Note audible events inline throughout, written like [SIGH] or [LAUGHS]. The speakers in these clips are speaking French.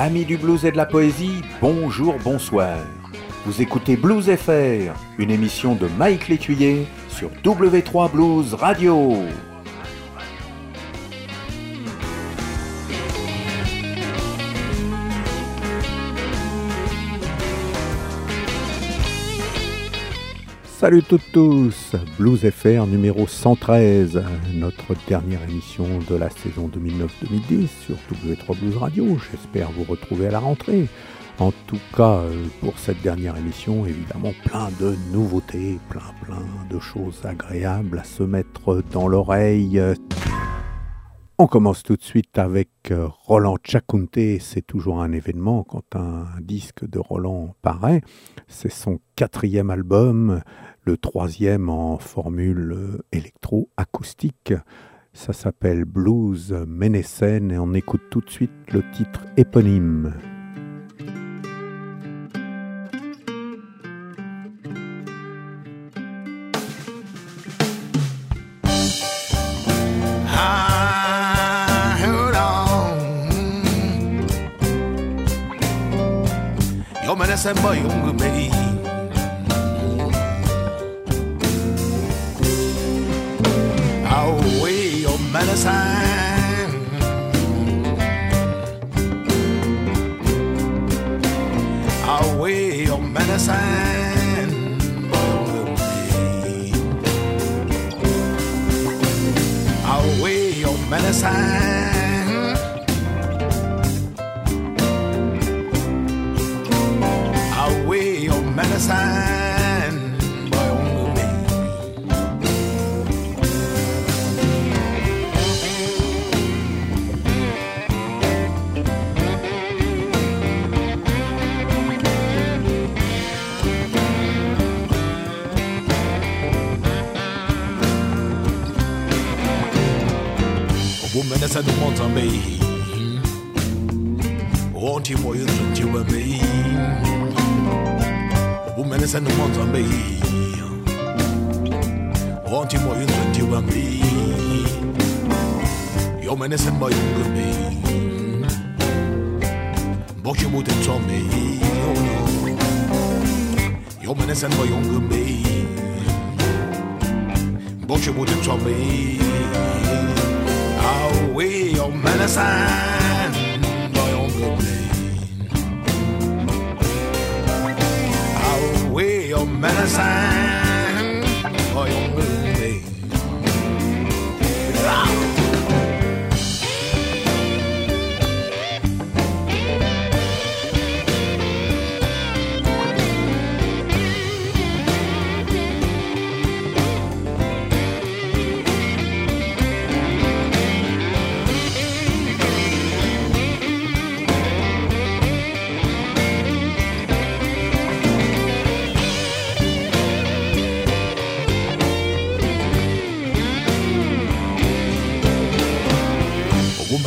Amis du blues et de la poésie, bonjour, bonsoir. Vous écoutez Blues FR, une émission de Mike Létuyer sur W3 Blues Radio. Salut toutes tous, Blues FR numéro 113, notre dernière émission de la saison 2009-2010 sur W3 Blues Radio. J'espère vous retrouver à la rentrée. En tout cas, euh, pour cette dernière émission, évidemment, plein de nouveautés, plein plein de choses agréables à se mettre dans l'oreille. On commence tout de suite avec euh, Roland Chakunte. C'est toujours un événement quand un disque de Roland paraît. C'est son quatrième album, le troisième en formule électro-acoustique. Ça s'appelle Blues Ménécène et on écoute tout de suite le titre éponyme. Me. Yo menese. Away yo menese. away your medicine. Away your medicine. Woman that's a no more than me. Want you more than you and me. Woman that's a no more than me. Want you more than you and me. Your man is in my young me. But you wouldn't tell me. Oh no. Your man is in my young me. But you wouldn't tell me. Away your medicine, boy on the plane. Away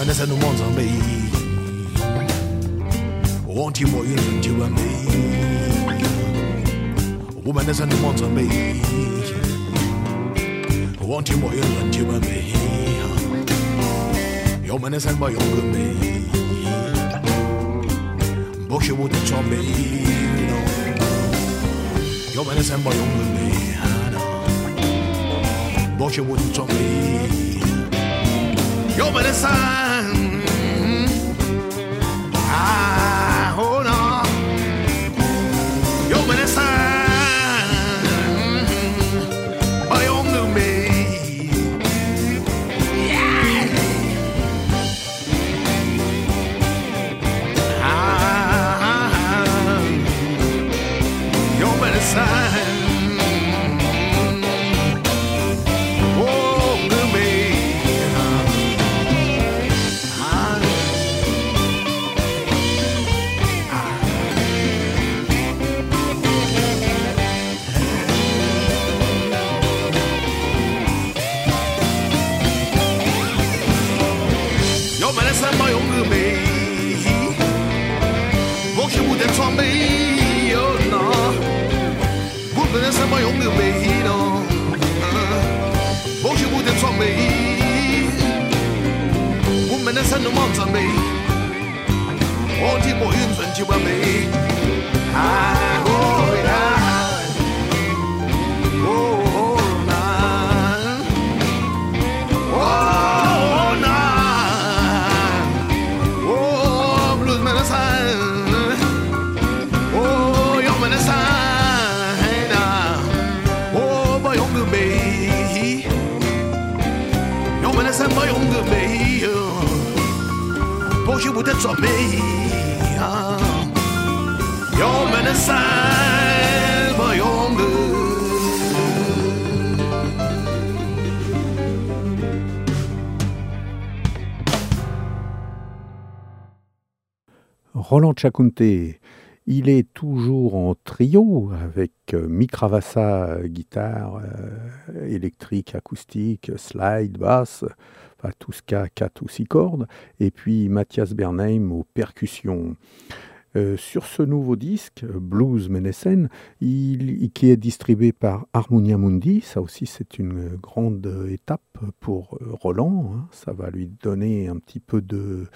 woman is a no more than me. Want you more than you and me. Woman is a no more than me. Want you more than you and me. Your man is a boy younger me. But you wouldn't tell me. No. Your man is a boy younger me. But you wouldn't tell me. Your medicine. Roland Chakunte, il est toujours en trio avec euh, Mick Ravassa, euh, guitare euh, électrique, acoustique, slide, basse, enfin tout ce qu'a 4 ou 6 cordes, et puis Mathias Bernheim aux percussions. Euh, sur ce nouveau disque, euh, Blues Menesen, qui est distribué par Harmonia Mundi, ça aussi c'est une grande euh, étape pour Roland, hein. ça va lui donner un petit peu de,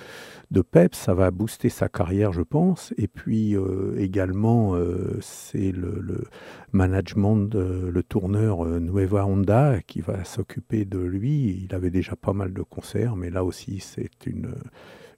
peps, ça va booster sa carrière je pense, et puis également c'est le, le management, de, le tourneur Nueva Honda qui va s'occuper de lui, il avait déjà pas mal de concerts, mais là aussi c'est une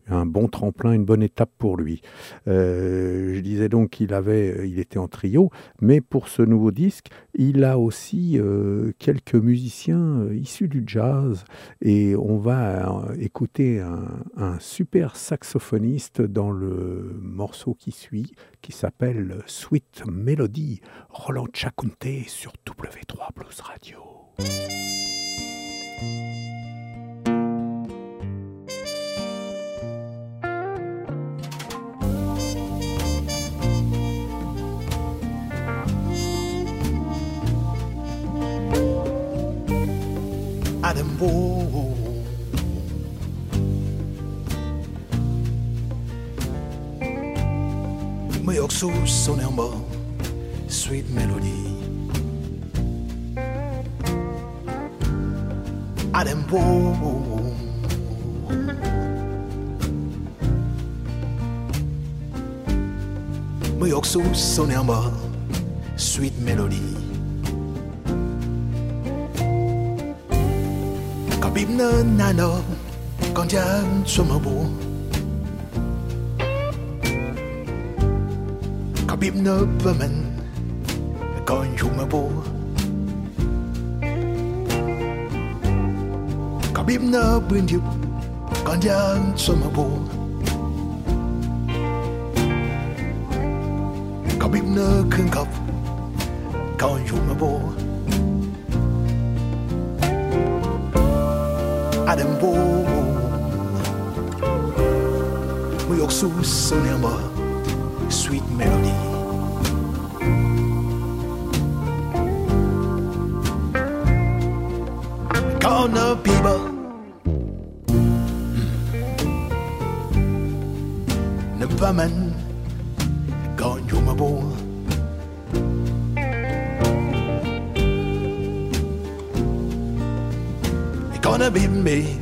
un bon tremplin, une bonne étape pour lui. Euh, je disais donc qu'il avait, il était en trio, mais pour ce nouveau disque, il a aussi euh, quelques musiciens euh, issus du jazz, et on va euh, écouter un, super saxophoniste dans le morceau qui suit, qui s'appelle Sweet Melody, Roland Chakunte sur W3 Blues Radio. Adambo. Moyoksu sonembo, sweet melody. Adambo. Moyoksu sonembo, sweet melody. 밉는 나너 건장 숨어보 có biết nỡ với mình còn dùng mà bố có biết nơ bên dịp còn dân xô mà bố có biết nơ khương khóc còn dùng mà bố We are so son herbe Sweet melody. Corner people Ne pas man me.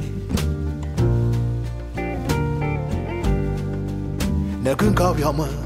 Ne your mom.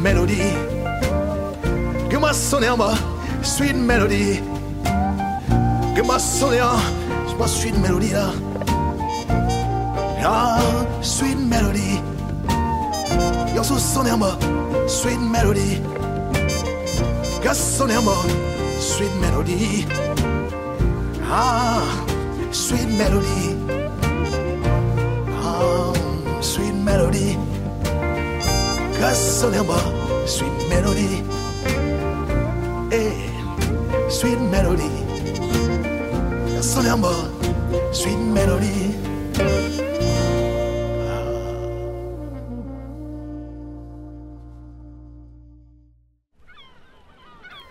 Melody. Que moi sonner en bas, sweet melody. Que moi sonner en bas, sweet melody là. Ah, sweet melody. Yo sous sonner en bas, sweet melody. Que sonner en bas, sweet melody. Ah, sweet melody. Ah, sweet melody. Casanova, sweet melody. Hey, sweet melody. Casanova, sweet melody.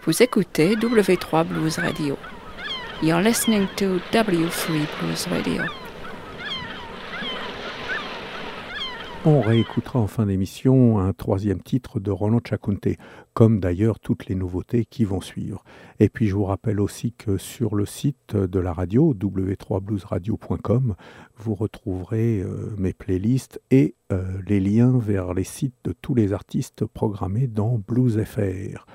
Vous écoutez W3 Blues Radio. You're listening to W3 Blues Radio. On réécoutera en fin d'émission un troisième titre de Roland Chakunte, comme d'ailleurs toutes les nouveautés qui vont suivre. Et puis je vous rappelle aussi que sur le site de la radio, w3bluesradio.com, vous retrouverez euh, mes playlists et euh, les liens vers les sites de tous les artistes programmés dans Blues FR.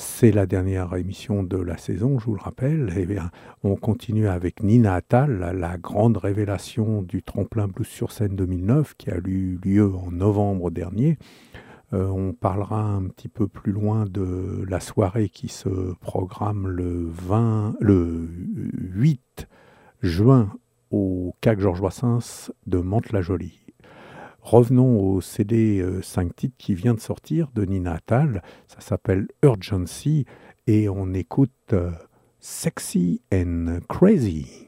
C'est la dernière émission de la saison, je vous le rappelle. Eh on continue avec Nina Attal, la, grande révélation du tremplin Blues sur scène 2009 qui a eu lieu en novembre dernier. Euh, on parlera un petit peu plus loin de la soirée qui se programme le, 20, le 8 juin au CAC Georges Brassens de Mantes-la-Jolie. Revenons au CD 5 titres qui vient de sortir de Nina Attal. Ça s'appelle Urgency et on écoute euh, Sexy and Crazy.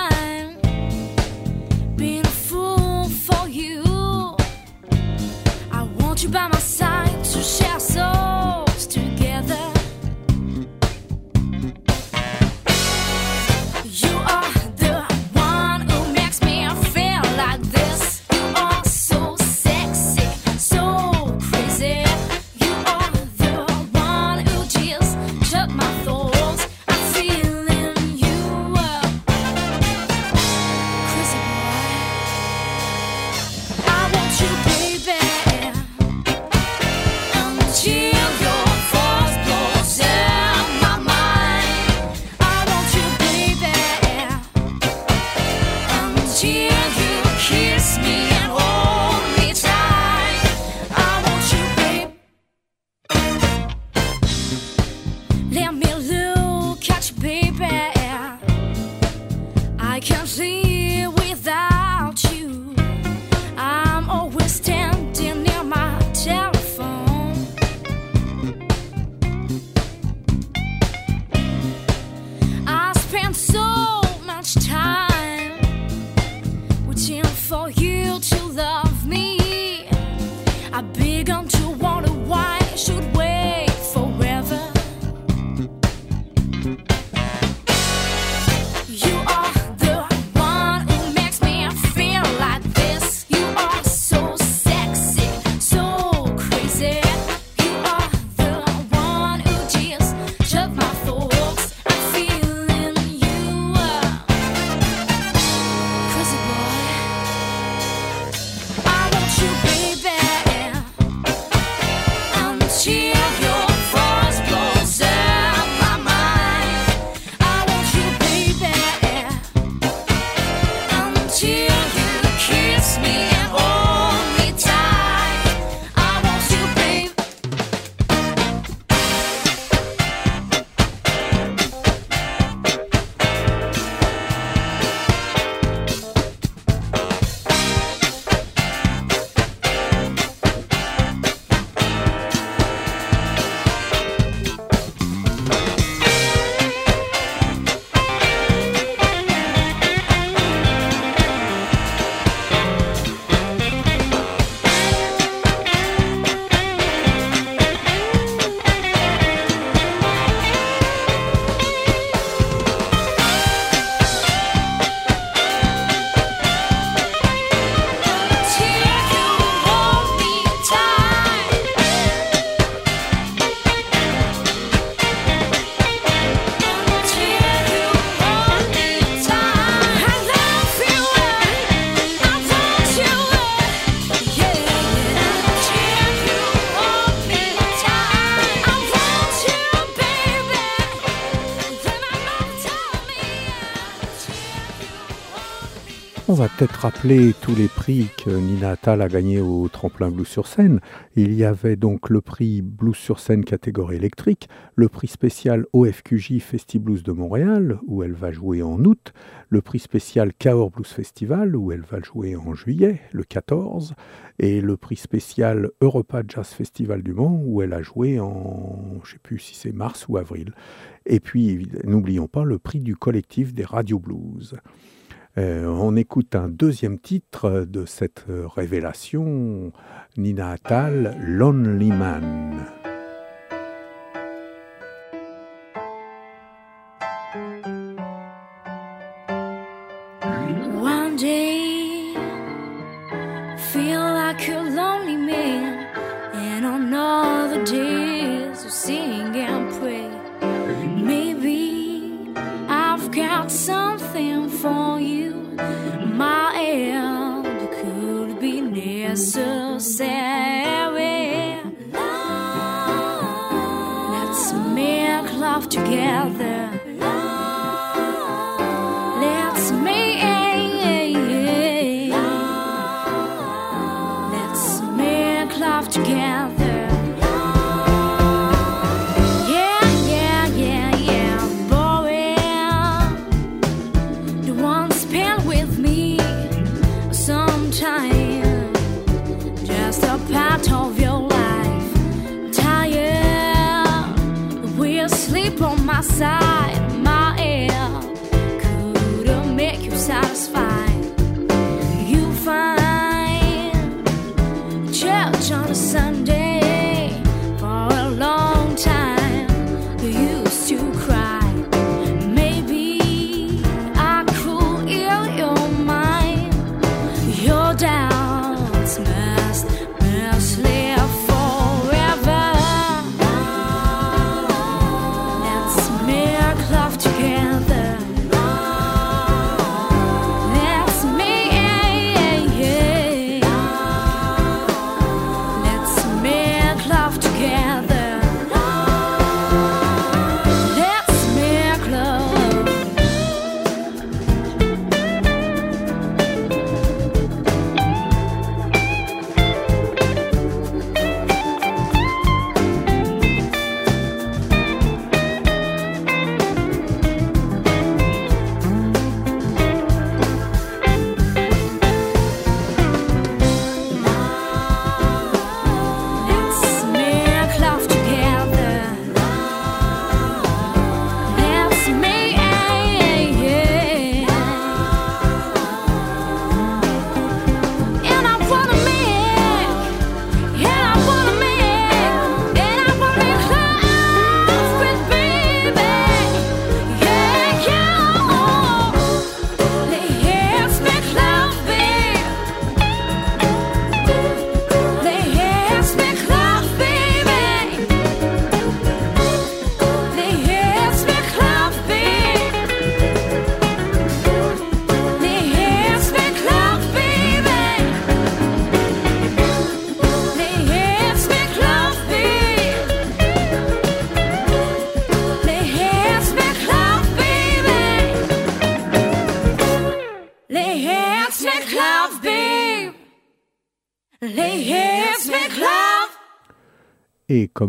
Va peut-être rappeler tous les prix que Nina Attal a gagnés au tremplin Blues sur scène. Il y avait donc le prix Blues sur scène catégorie électrique, le prix spécial OFQJ Festi Blues de Montréal, où elle va jouer en août, le prix spécial Cahors Blues Festival, où elle va jouer en juillet, le 14, et le prix spécial Europa Jazz Festival du Mans, où elle a joué en, je ne sais plus si c'est mars ou avril. Et puis, n'oublions pas le prix du collectif des Radio Blues. Euh, on écoute un deuxième titre de cette révélation, Nina Attal, Lonely Man. Let's make love together.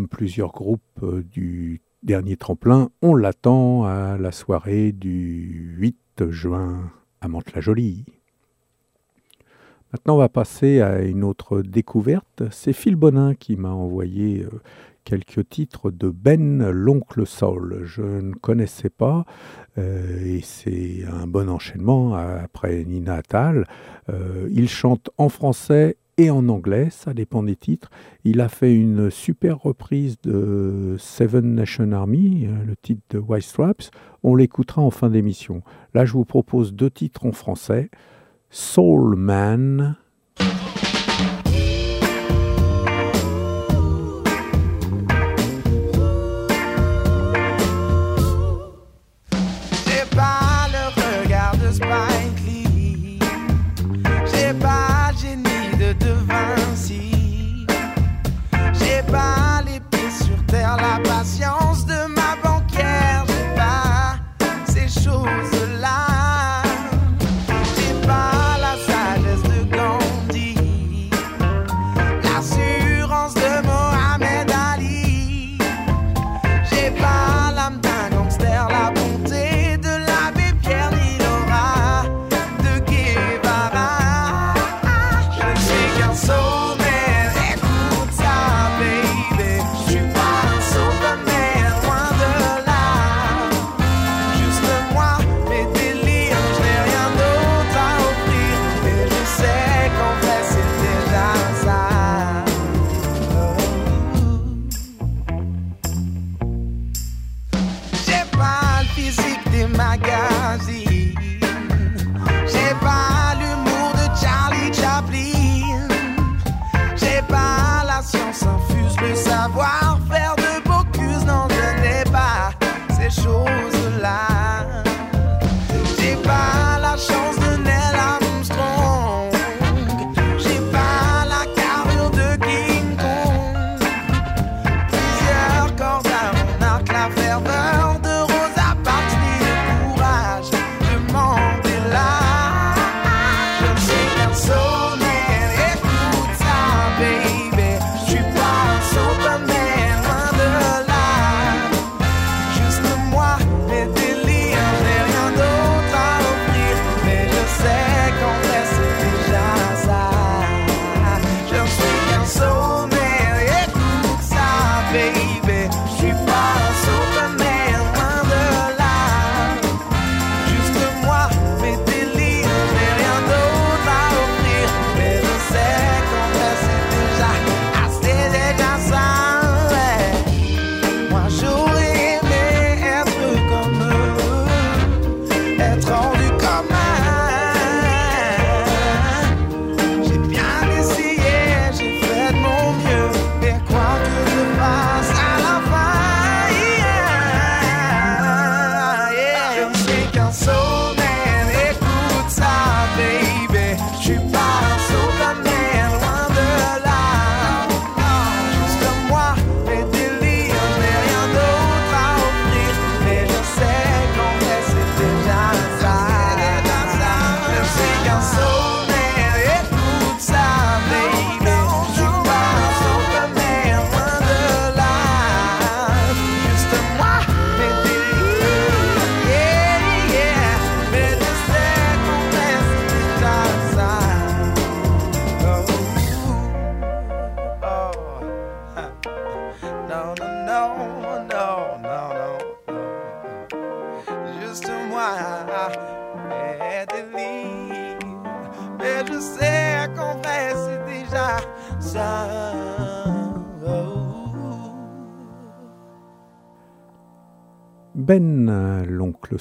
Plusieurs groupes euh, du dernier tremplin, on l'attend à la soirée du 8 juin à Mantes-la-Jolie. Maintenant, on va passer à une autre découverte. C'est Phil Bonin qui m'a envoyé euh, quelques titres de Ben l'oncle Saul. Je ne connaissais pas euh, et c'est un bon enchaînement après Nina Attal. Il chante en français et en anglais, ça dépend des titres. Il a fait une super reprise de Seven Nation Army, euh, le titre de White Stripes. On l'écoutera en fin d'émission. Là, je vous propose deux titres en français. Soul Man.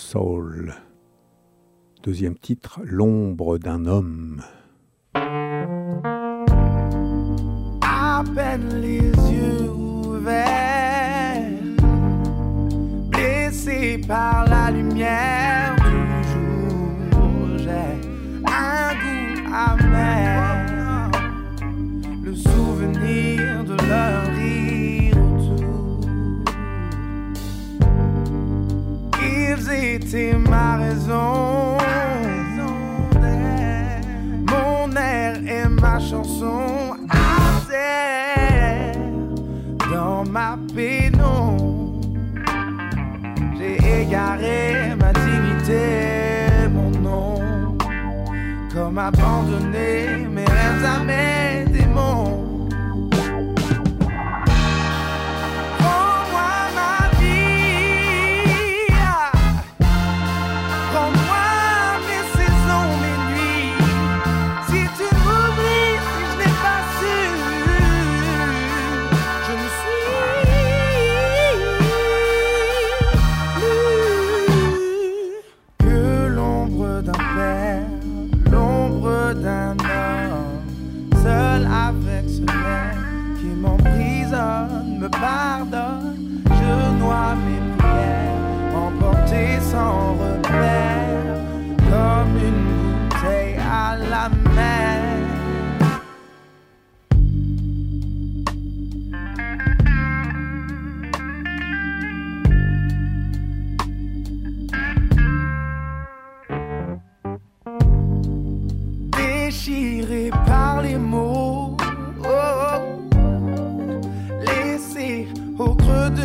Soul. Deuxième titre, L'ombre d'un homme. À peine les yeux ouverts, blessé par la lumière du jour, j'ai un goût amer, le souvenir de l'homme. C'était ma raison. Mon air et ma chanson à terre dans ma pénombre. J'ai égaré ma dignité, mon nom, comme abandonné mes rêves à mes démons.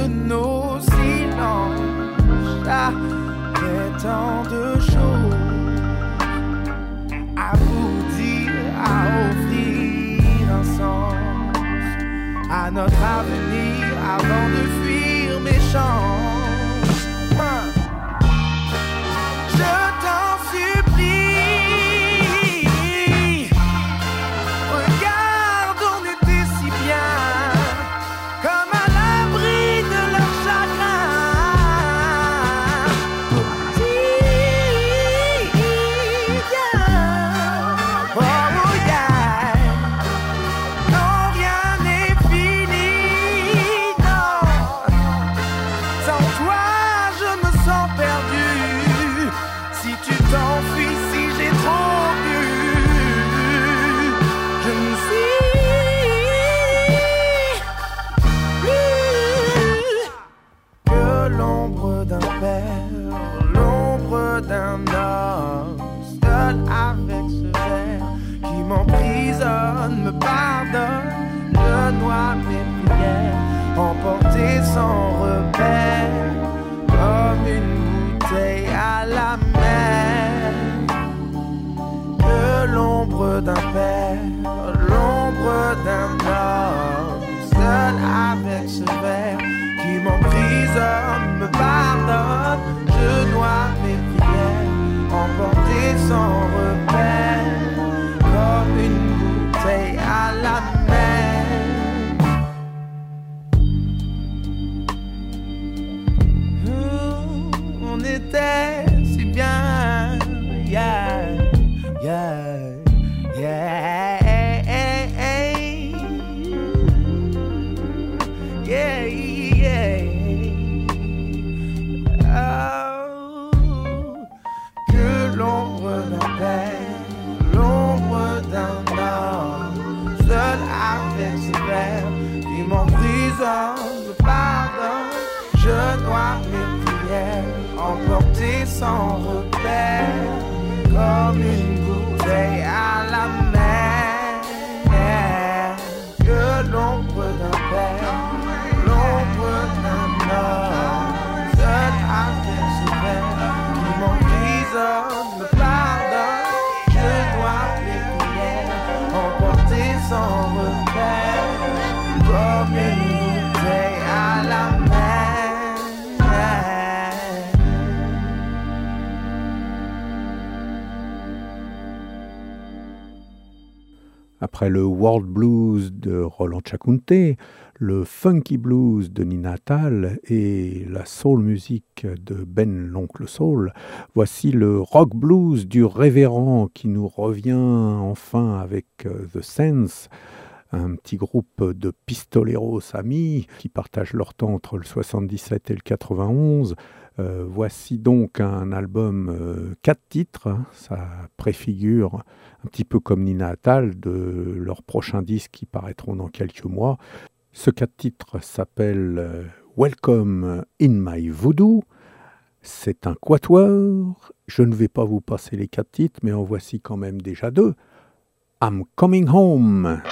nos silences, ça tant de choses à vous dire, à offrir un sens à notre avenir avant de fuir mes. après le World Blues de Roland Chakunte, le Funky Blues de Nina Tal et la soul music de Ben l'Oncle Soul, voici le rock blues du révérend qui nous revient enfin avec euh, The Sense un petit groupe de pistoleros amis qui partagent leur temps entre le 77 et le 91. Euh, voici donc un album euh, quatre titres, hein, ça préfigure un petit peu comme Nina Attal, de leurs prochains disques qui paraîtront dans quelques mois. Ce cas de titre s'appelle euh, Welcome in My Voodoo. C'est un quatuor. Je ne vais pas vous passer les quatre titres, mais en voici quand même déjà deux. I'm coming home.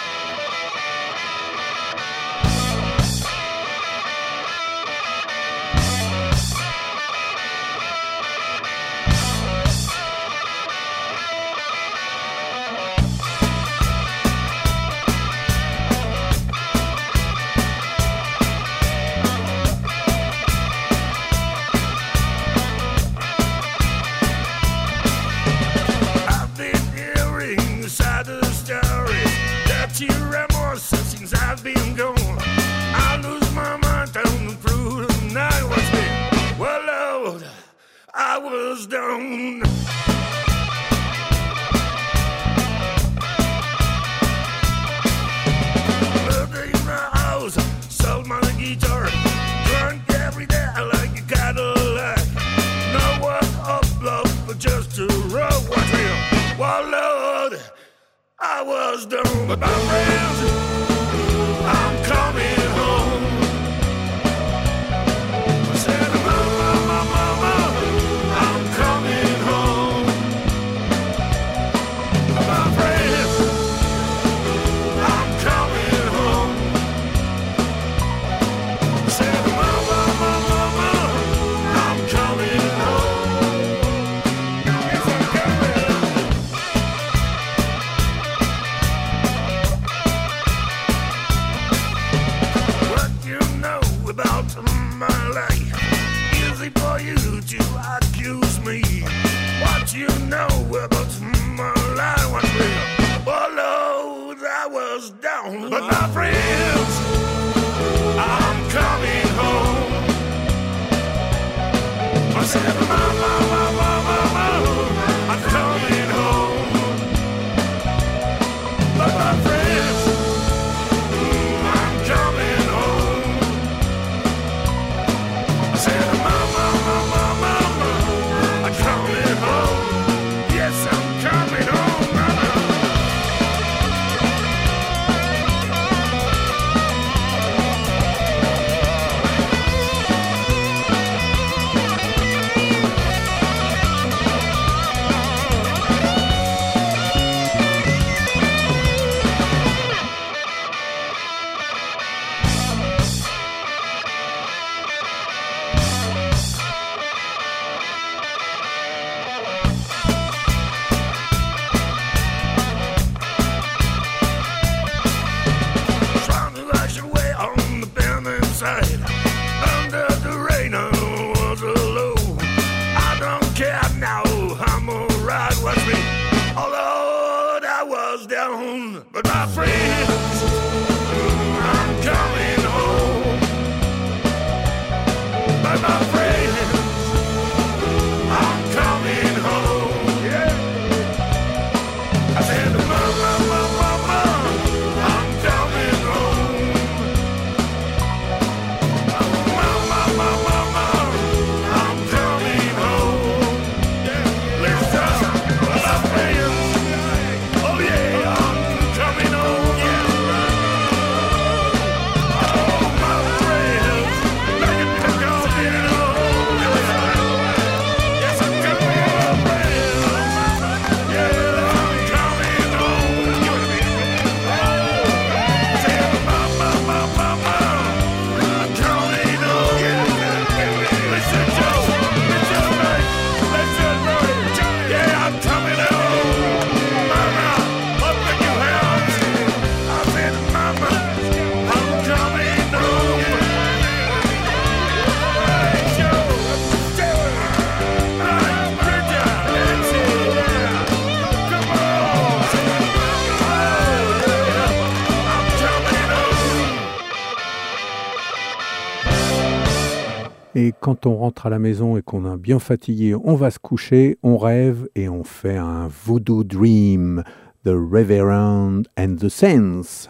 et quand on rentre à la maison et qu'on est bien fatigué, on va se coucher, on rêve et on fait un voodoo dream, The Reverend and the Saints.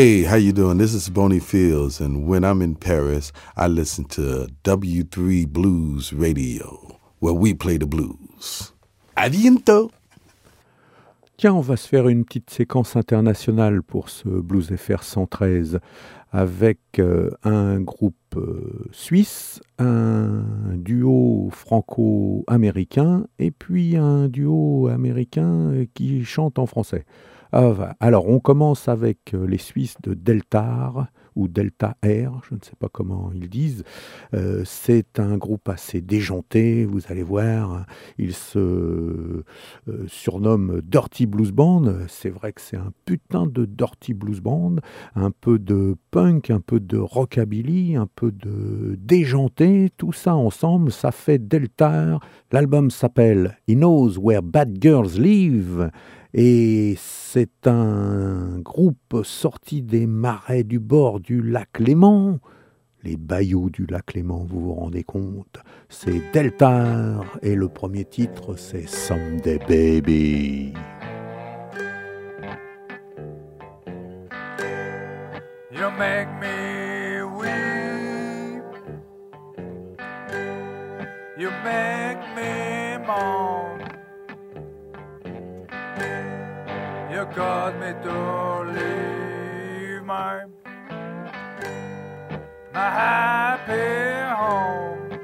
Hey, how you doing? This is Boney Fields, and when I'm in Paris, I listen to W3 Blues Radio, where we play the blues. A bientôt! Tiens, on va se faire une petite séquence internationale pour ce Blues FR 113 avec euh, un groupe euh, suisse, un duo franco-américain et puis un duo américain qui chante en français. Ah, alors, on commence avec euh, les Suisses de Deltar ou Delta Air, je ne sais pas comment ils disent. Euh, C'est un groupe assez déjanté, vous allez voir. Ils se euh, surnomment Dirty Blues Band. C'est vrai que c'est un putain de Dirty Blues Band. Un peu de punk, un peu de rockabilly, un peu de déjanté. Tout ça ensemble, ça fait Deltar. L'album s'appelle He Knows Where Bad Girls Live. Et c'est un groupe sorti des marais du bord du lac Léman. Les bayous du lac Léman, vous vous rendez compte C'est Deltar et le premier titre c'est Someday Baby. You make me weep. You make me moan. You caused me to leave my my happy home.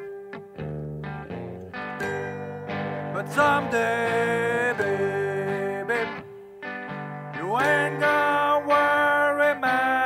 But someday, baby, you ain't gonna worry my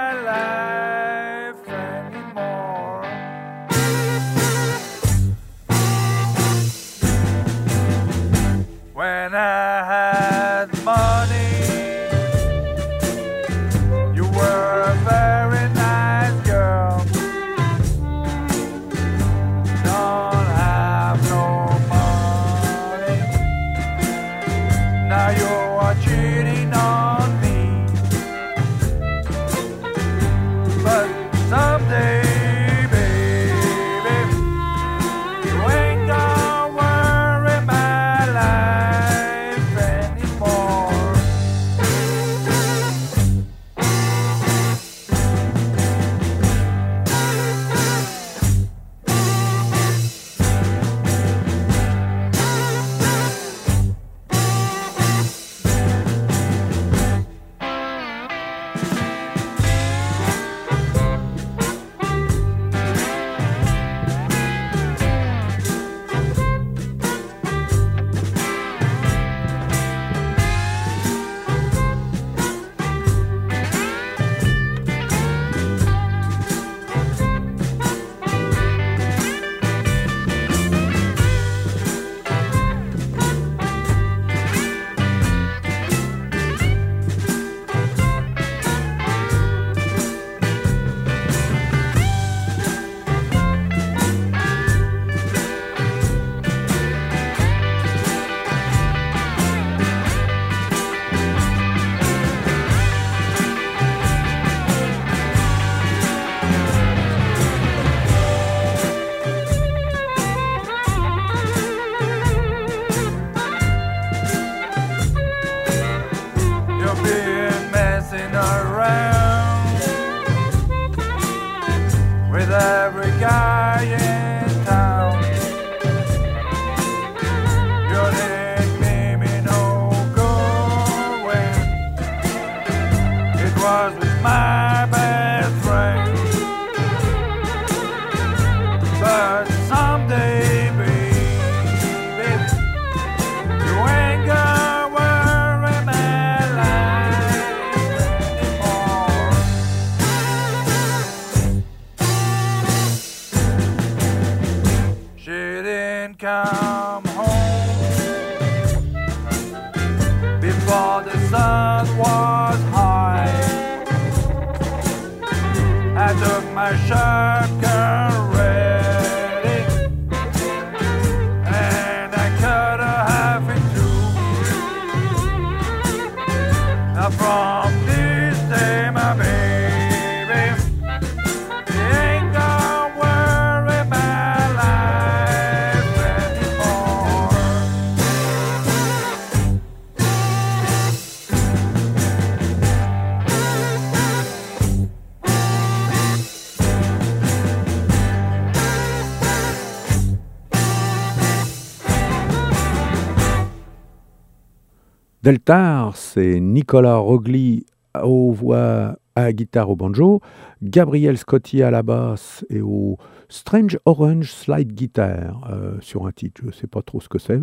C'est Nicolas Rogli aux voix, à guitare, au banjo, Gabriel Scotti à la basse et au Strange Orange Slide Guitar euh, sur un titre, je ne sais pas trop ce que c'est.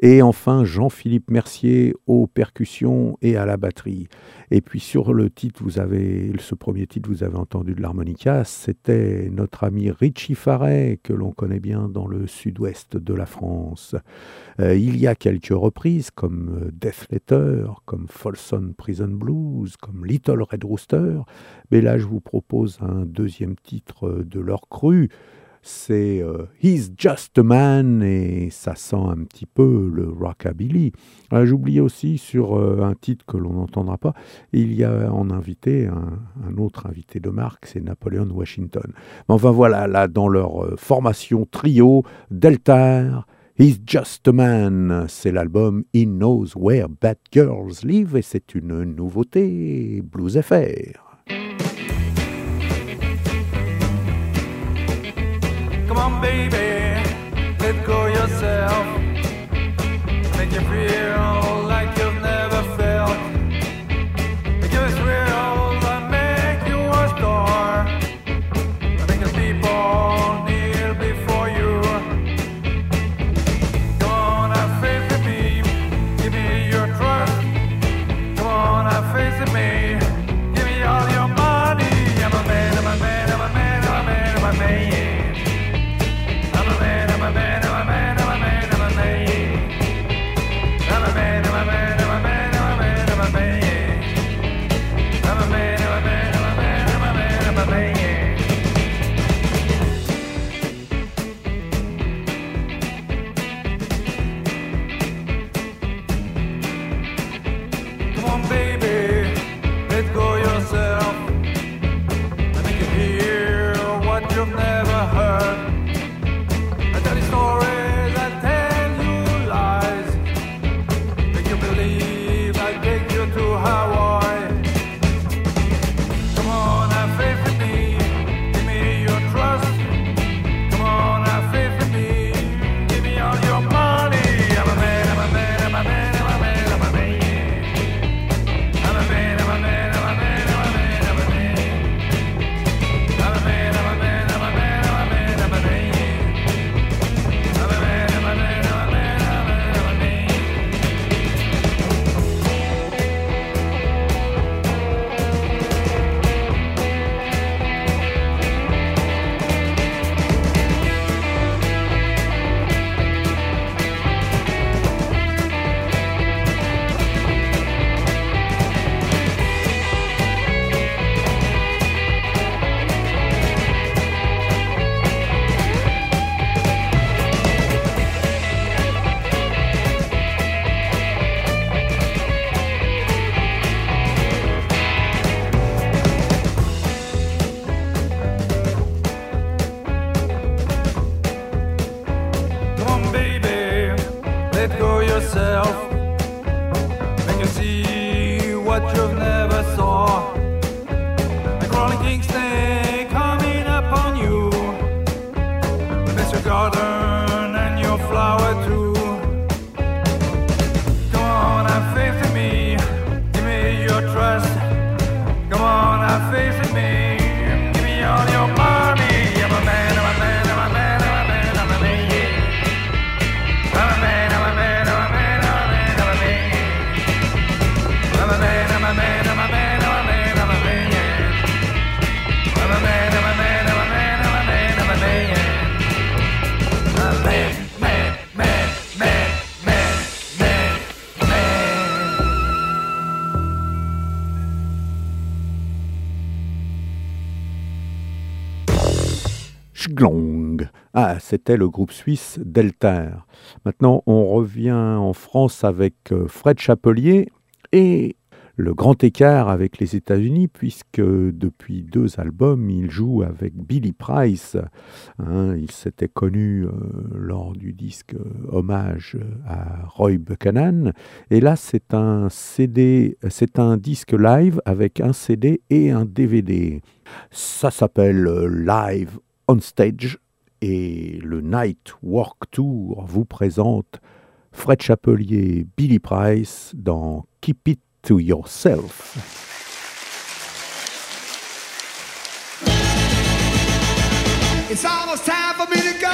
Et enfin Jean-Philippe Mercier aux percussions et à la batterie. Et puis sur le titre, vous avez ce premier titre, vous avez entendu de l'harmonica, c'était notre ami Richie Faret que l'on connaît bien dans le sud-ouest de la France. Euh, il y a quelques reprises comme euh, Death Letter, comme Folsom Prison Blues, comme Little Red Rooster. Mais là, je vous propose un deuxième titre de leur cru. C'est euh, He's Just a Man et ça sent un petit peu le rockabilly. Euh, J'oubliais aussi sur euh, un titre que l'on n'entendra pas, il y a en invité un, autre invité de marque, c'est Napoleon Washington. Enfin voilà, là dans leur formation trio, Deltar, He's Just a Man, c'est l'album He Knows Where Bad Girls Live et c'est une nouveauté Blues FR. On, baby, let go yourself. Make you feel c'était le groupe suisse Delter. Maintenant, on revient en France avec euh, Fred Chapelier et le grand écart avec les États-Unis, puisque depuis deux albums, il joue avec Billy Price. Hein. Il s'était connu euh, lors du disque euh, Hommage à Roy Buchanan. Et là, c'est un CD, c'est un disque live avec un CD et un DVD. Ça s'appelle Live on Stage et le Night Walk Tour vous présente Fred Chapelier, Billy Price dans Keep It to Yourself. It's almost time for me to go.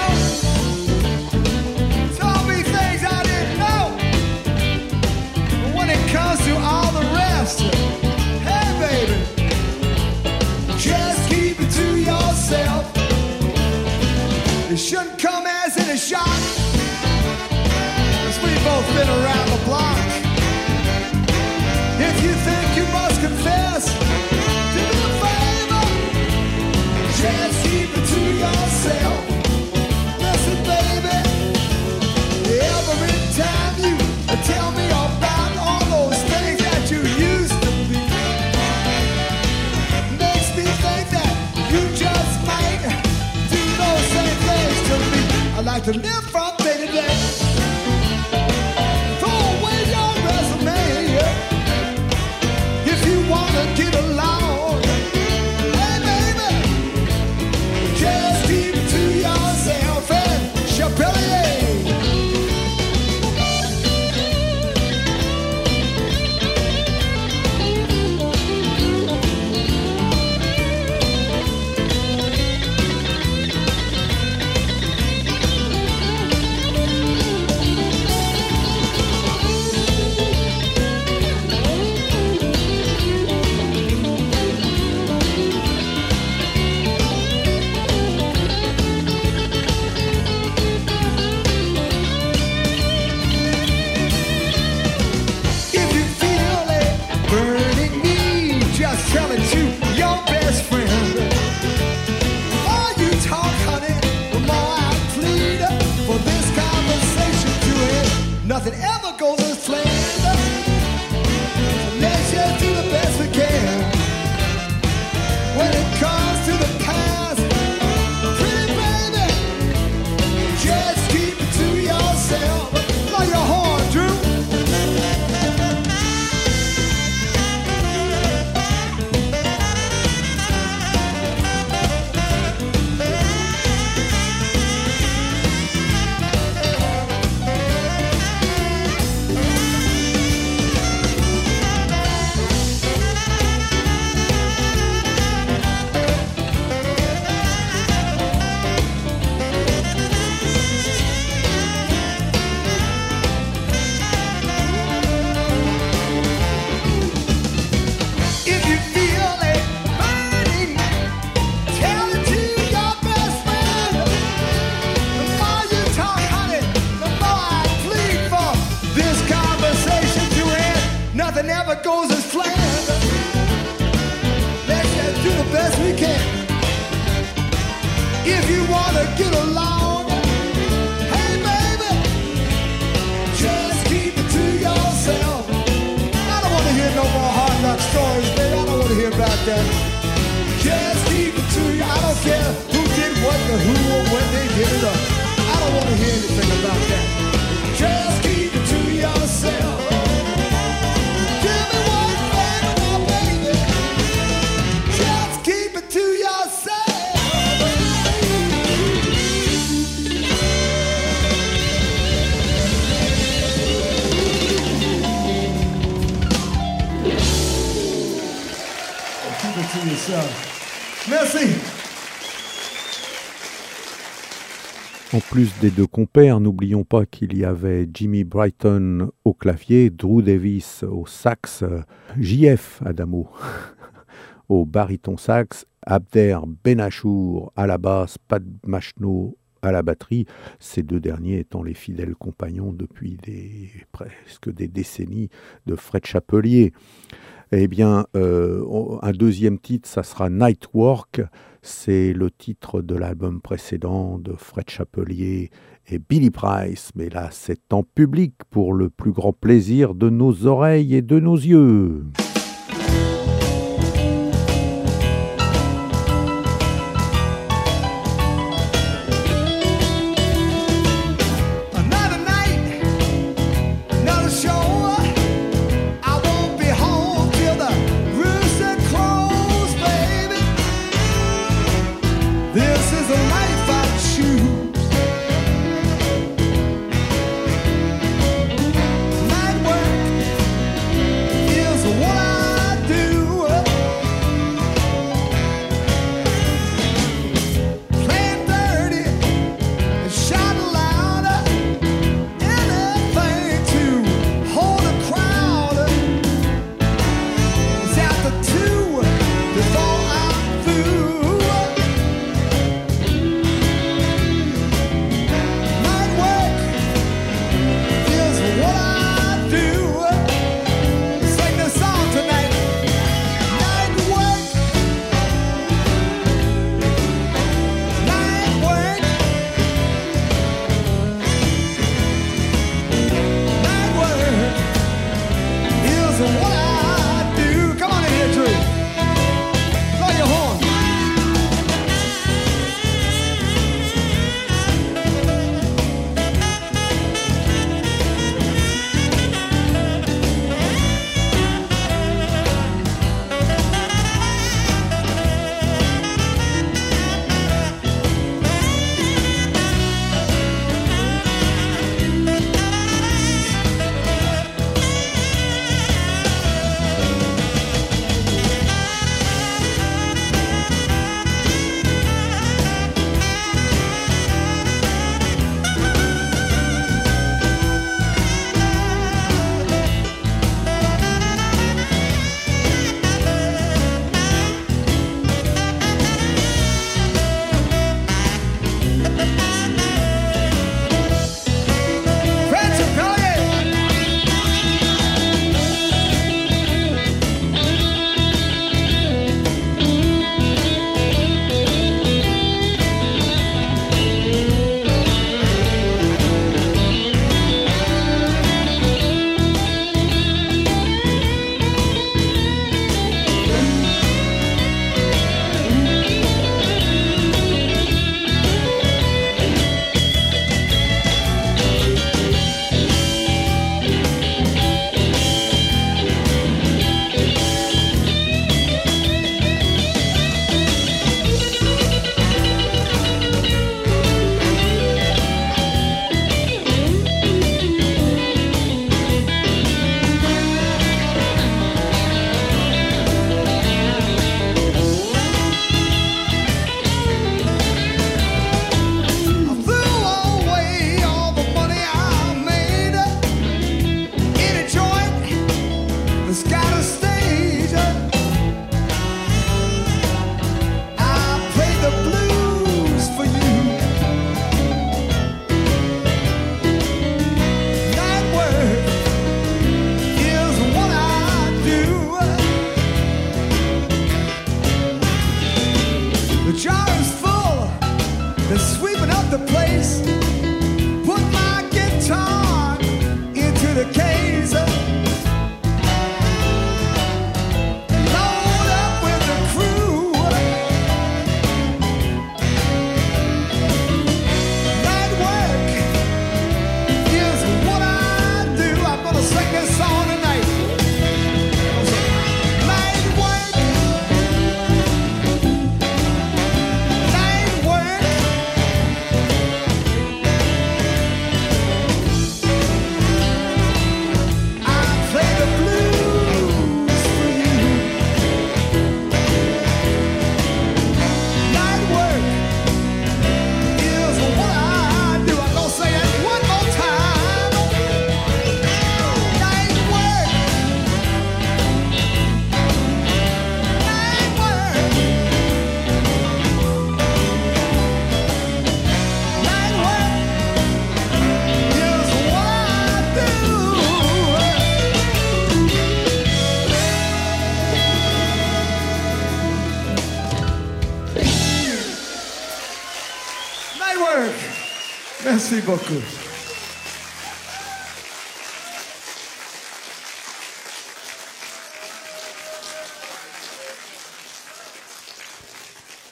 It shouldn't come as in a shock. Cause we both been around. to live from. If you wanna get along, hey baby, just keep it to yourself. I don't wanna hear no more stories, baby. I don't wanna hear about that. Merci. En plus des deux compères, n'oublions pas qu'il y avait Jimmy Brighton au clavier, Drew Davis au sax, JF Adamo [LAUGHS] au baryton sax, Abder Benachour à la basse, Pat Machno à la batterie, ces deux derniers étant les fidèles compagnons depuis presque des décennies de Fred Chapelier. Eh bien, euh, un deuxième titre, ça sera Nightwork. C'est le titre de l'album précédent de Fred Chapelier et Billy Price. Mais là, c'est en public pour le plus grand plaisir de nos oreilles et de nos yeux.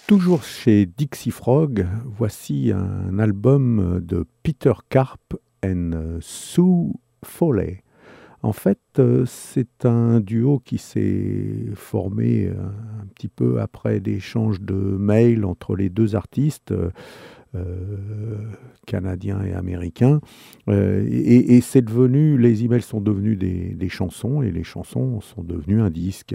Toujours chez Dixie Frog, voici un album de Peter Carp and Sue Foley. En fait, euh, c'est un duo qui s'est formé euh, un petit peu après l'échange de mails entre les deux artistes. Euh, canadiens et américains. Euh, et c'est devenu, les emails sont devenus des, chansons et les chansons sont devenues un disque.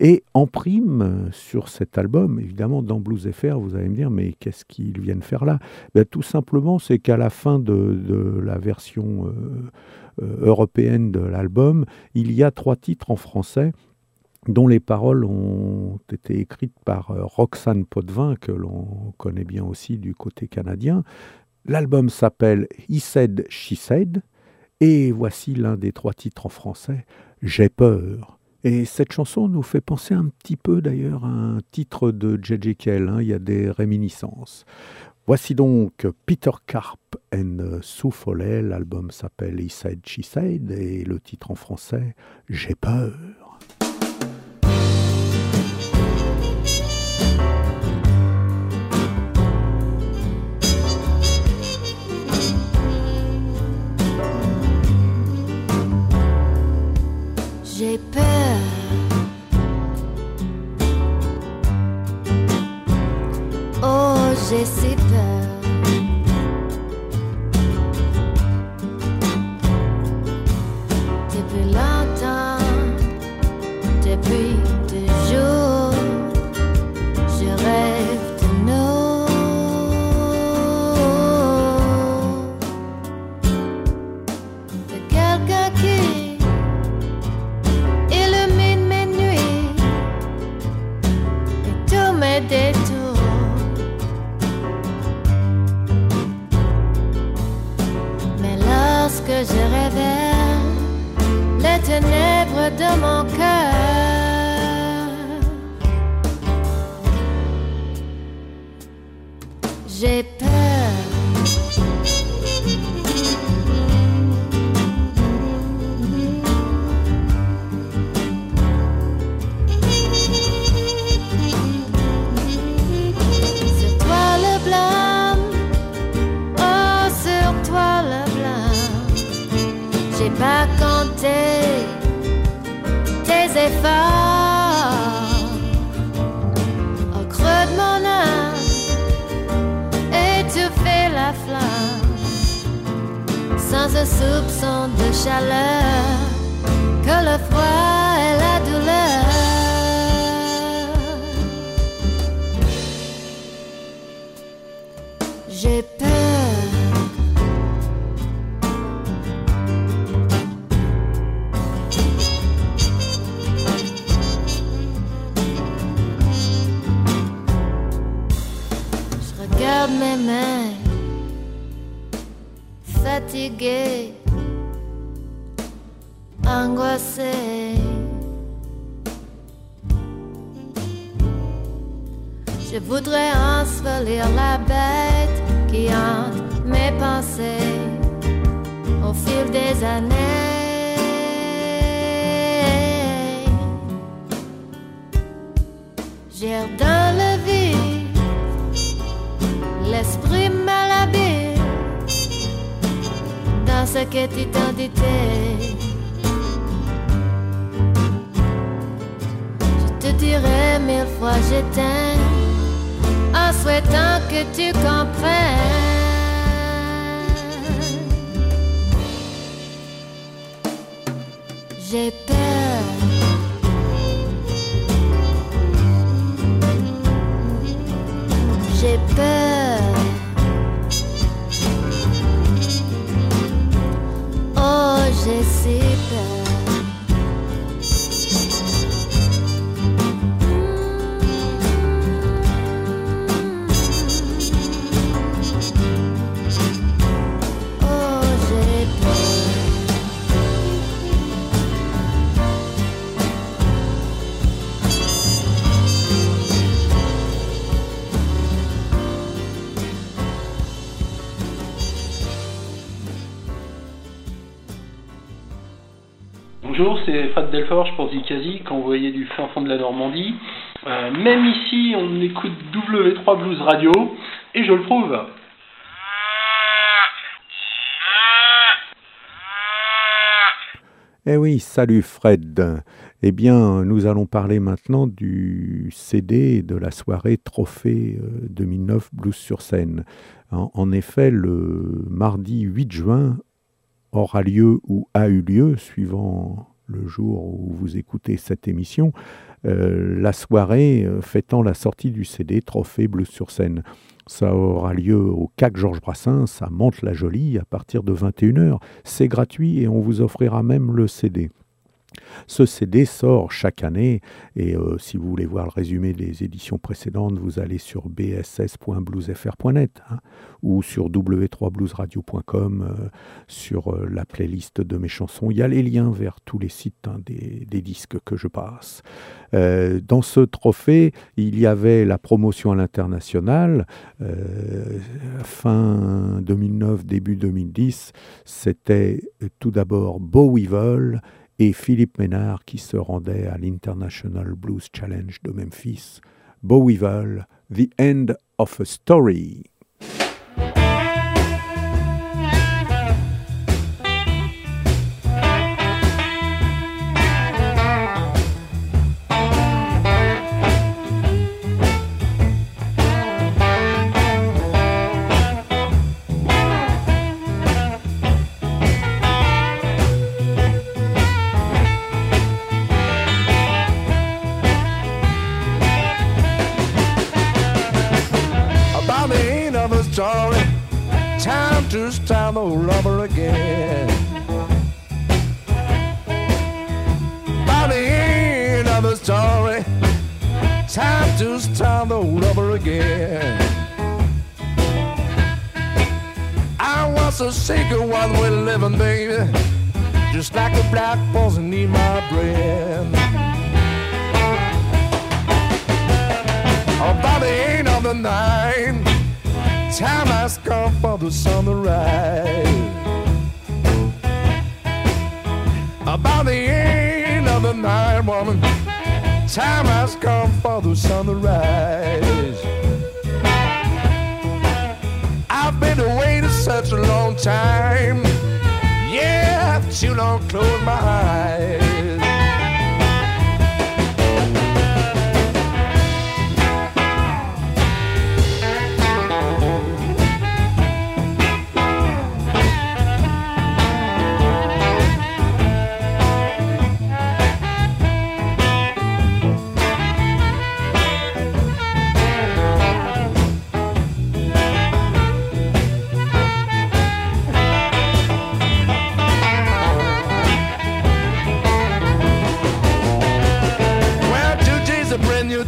Et en prime sur cet album, évidemment, dans Blues FR, vous allez me dire, mais qu'est-ce qu'ils viennent faire là? Ben, Tout simplement, c'est qu'à la fin de, la version euh, européenne de l'album, il y a trois titres en français dont les paroles ont été écrites par euh, Roxane Potvin, que l'on connaît bien aussi du côté canadien. L'album s'appelle He Said, She Said, et voici l'un des trois titres en français, J'ai peur. Et cette chanson nous fait penser un petit peu d'ailleurs à un titre de J.J. Kell, hein, il y a des réminiscences. Voici donc Peter Carp and Sue Foley, l'album s'appelle He Said, She Said, et le titre en français, J'ai peur. J'ai peur. Oh, j'ai si peur. Depuis longtemps, depuis ténèbres de mon cœur, Delforge pour Zikazi, voyez du fin fond de la Normandie. Euh, même ici, on écoute W3 Blues Radio, et je le prouve. Eh oui, salut Fred. Eh bien, nous allons parler maintenant du CD de la soirée Trophée euh, 2009 Blues sur scène. En effet, le mardi 8 juin aura lieu ou a eu lieu, suivant le jour où vous écoutez cette émission, euh, la soirée euh, fêtant la sortie du CD Trophée Blues sur scène. Ça aura lieu au CAC Georges Brassens à Mantes-la-Jolie à partir de 21h. C'est gratuit et on vous offrira même le CD. Ce CD sort chaque année et euh, si vous voulez voir le résumé des éditions précédentes, vous allez sur bss.bluesfr.net hein, ou sur w3bluesradio.com euh, sur euh, la playlist de mes chansons. Il y a les liens vers tous les sites hein, des, disques que je passe. Dans ce trophée, il y avait la promotion à l'international. Fin 2009, début 2010, c'était tout d'abord Beau Weevil et Philippe Ménard qui se rendait à l'International Blues Challenge de Memphis. Beau Weevil, The End of a Story. To start all over again. By the end of the story, time to start the over again. I was a sick of what we're living, baby, just like a black poison in my brain. Oh, About the end of the night, time has come for the sun to rise. About the end of the night, woman, time has come for the sun to rise. I've been waiting such a long time. Yeah, till I close my eyes.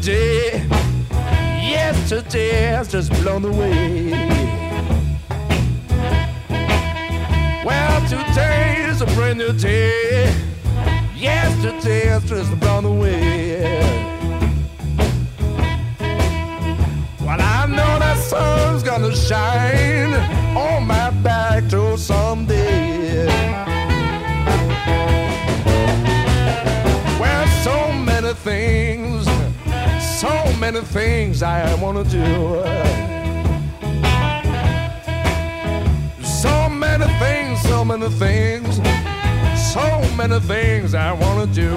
Brand. Yesterday has just blown away. Well, today is a brand new day. Yesterday has just blown away. Well, I know that sun's gonna shine on my back till someday. Many things I wanna do. So many things, so many things, so many things I wanna do.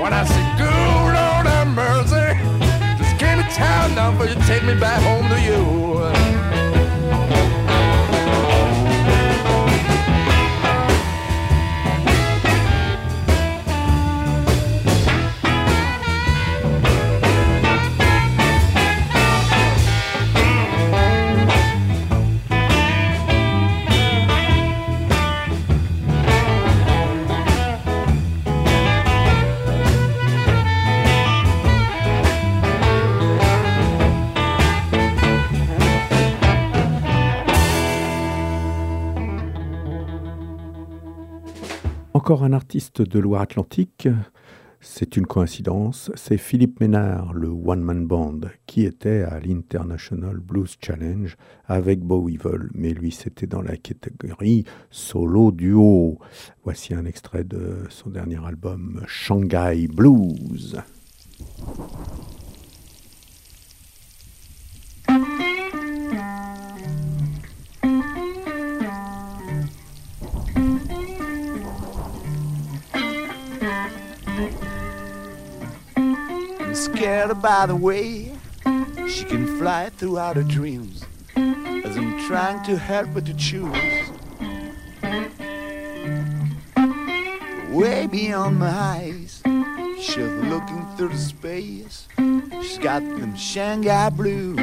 When I say, good Lord have mercy, just give me time now for you to take me back home to you. Encore un artiste de Loire-Atlantique, C'est une coïncidence, c'est Philippe Ménard, le one-man band, qui était à l'International Blues Challenge avec Bow Evil, mais lui c'était dans la catégorie solo duo. Voici un extrait de son dernier album Shanghai Blues. By the way she can fly throughout her dreams as I'm trying to help her to choose. Way beyond my eyes, she's looking through the space. She's got them Shanghai blues.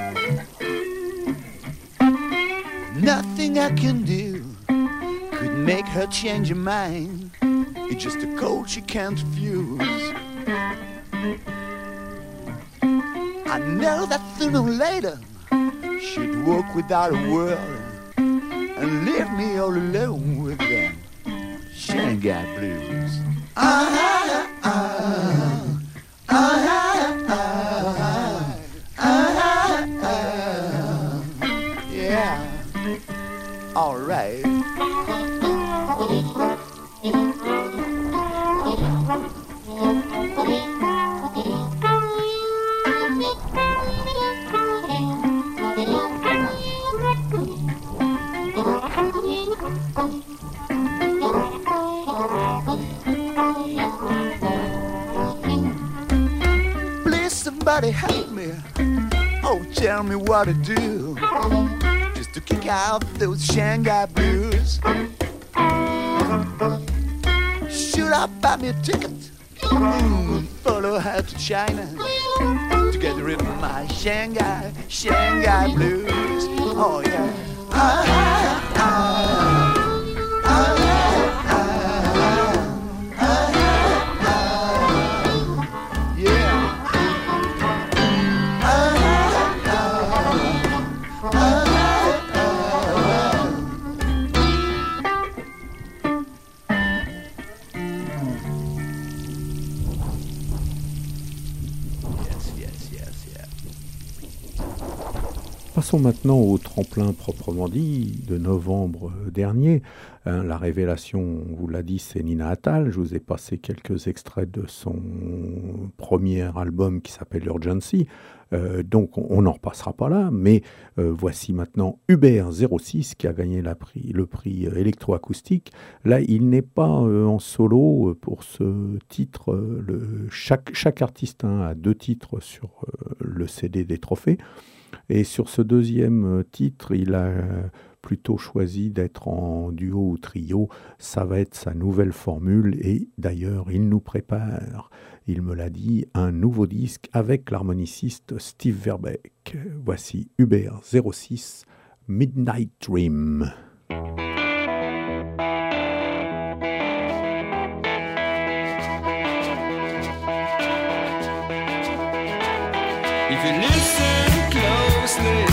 [LAUGHS] Nothing I can do could make her change her mind. It's just a cold she can't refuse. I know that sooner or later she'd walk without a word and leave me all alone with them Shanghai blues. Ah, somebody help me. Oh, tell me what to do. Just to kick out those Shanghai blues. Should I buy me a ticket? Mm, follow her to China to get rid of my Shanghai, Shanghai blues. Oh, yeah. Ah, ah, ah. Passons maintenant au tremplin proprement dit de novembre dernier. Hein, la révélation, on vous l'a dit, c'est Nina Attal. Je vous ai passé quelques extraits de son premier album qui s'appelle Urgency. Euh, donc on n'en repassera pas là, mais euh, voici maintenant Hubert 06 qui a gagné la prix- le prix euh, électroacoustique. Là, il n'est pas euh, en solo euh, pour ce titre. euh, chaque, artiste hein, a deux titres sur euh, le CD des trophées. Et sur ce deuxième euh, titre, il a euh, plutôt choisi d'être en duo ou trio. Ça va être sa nouvelle formule et d'ailleurs, il nous prépare, il me l'a dit, un nouveau disque avec l'harmoniciste Steve Verbeek. Voici Hubert 06, Midnight Dream. listening.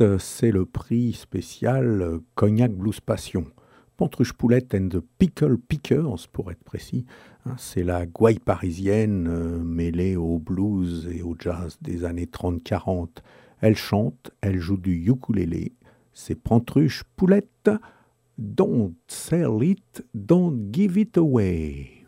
Euh, c'est le prix spécial euh, Cognac Blues Passion. Pantruche Poulette and the Pickle Pickers, pour être précis. Hein, c'est la gouaille parisienne euh, mêlée au blues et au jazz des années 30-40. Elle chante, elle joue du ukulélé. C'est Pantruche Poulette. Don't sell it, don't give it away.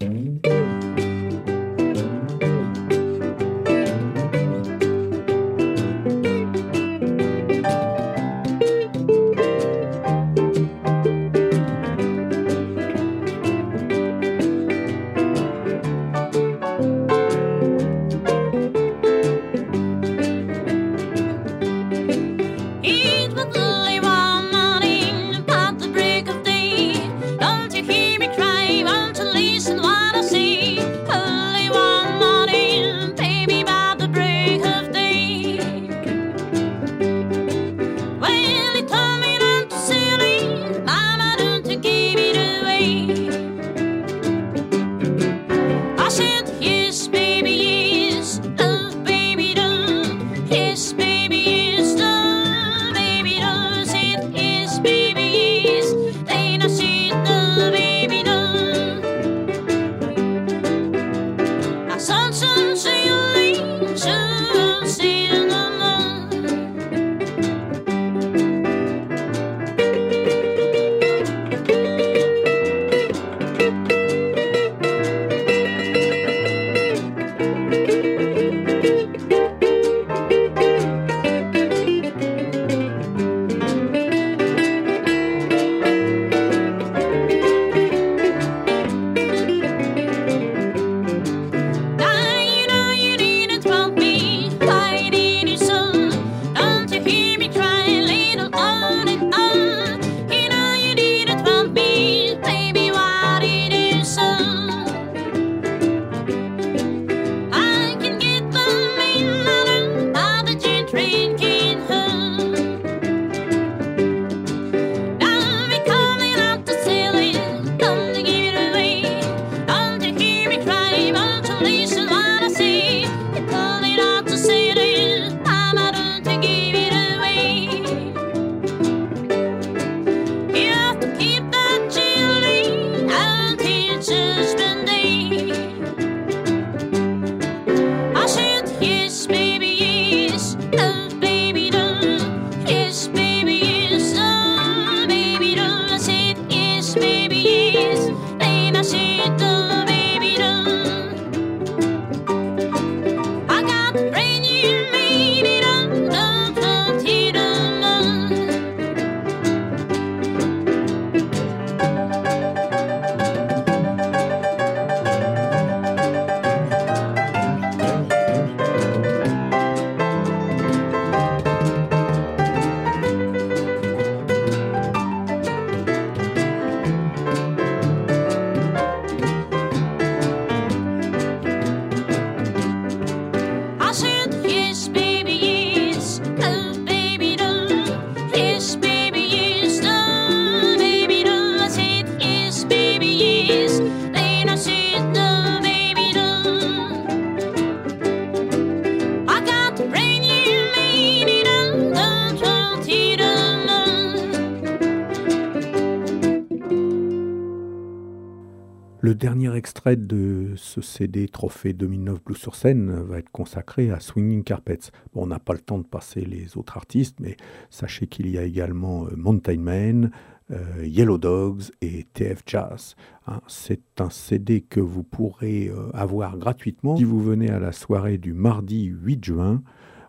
extrait de ce CD Trophée 2009 Blues sur scène va être consacré à Swinging Carpets. Bon, on n'a pas le temps de passer les autres artistes, mais sachez qu'il y a également euh, Mountain Man, euh, Yellow Dogs et TF Jazz. Hein, c'est un CD que vous pourrez euh, avoir gratuitement si vous venez à la soirée du mardi 8 juin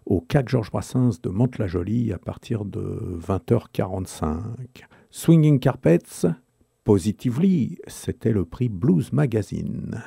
au 4 Georges Brassens de Mantes-la-Jolie à partir de 20h45. Swinging Carpets, Positively, c'était le prix Blues Magazine.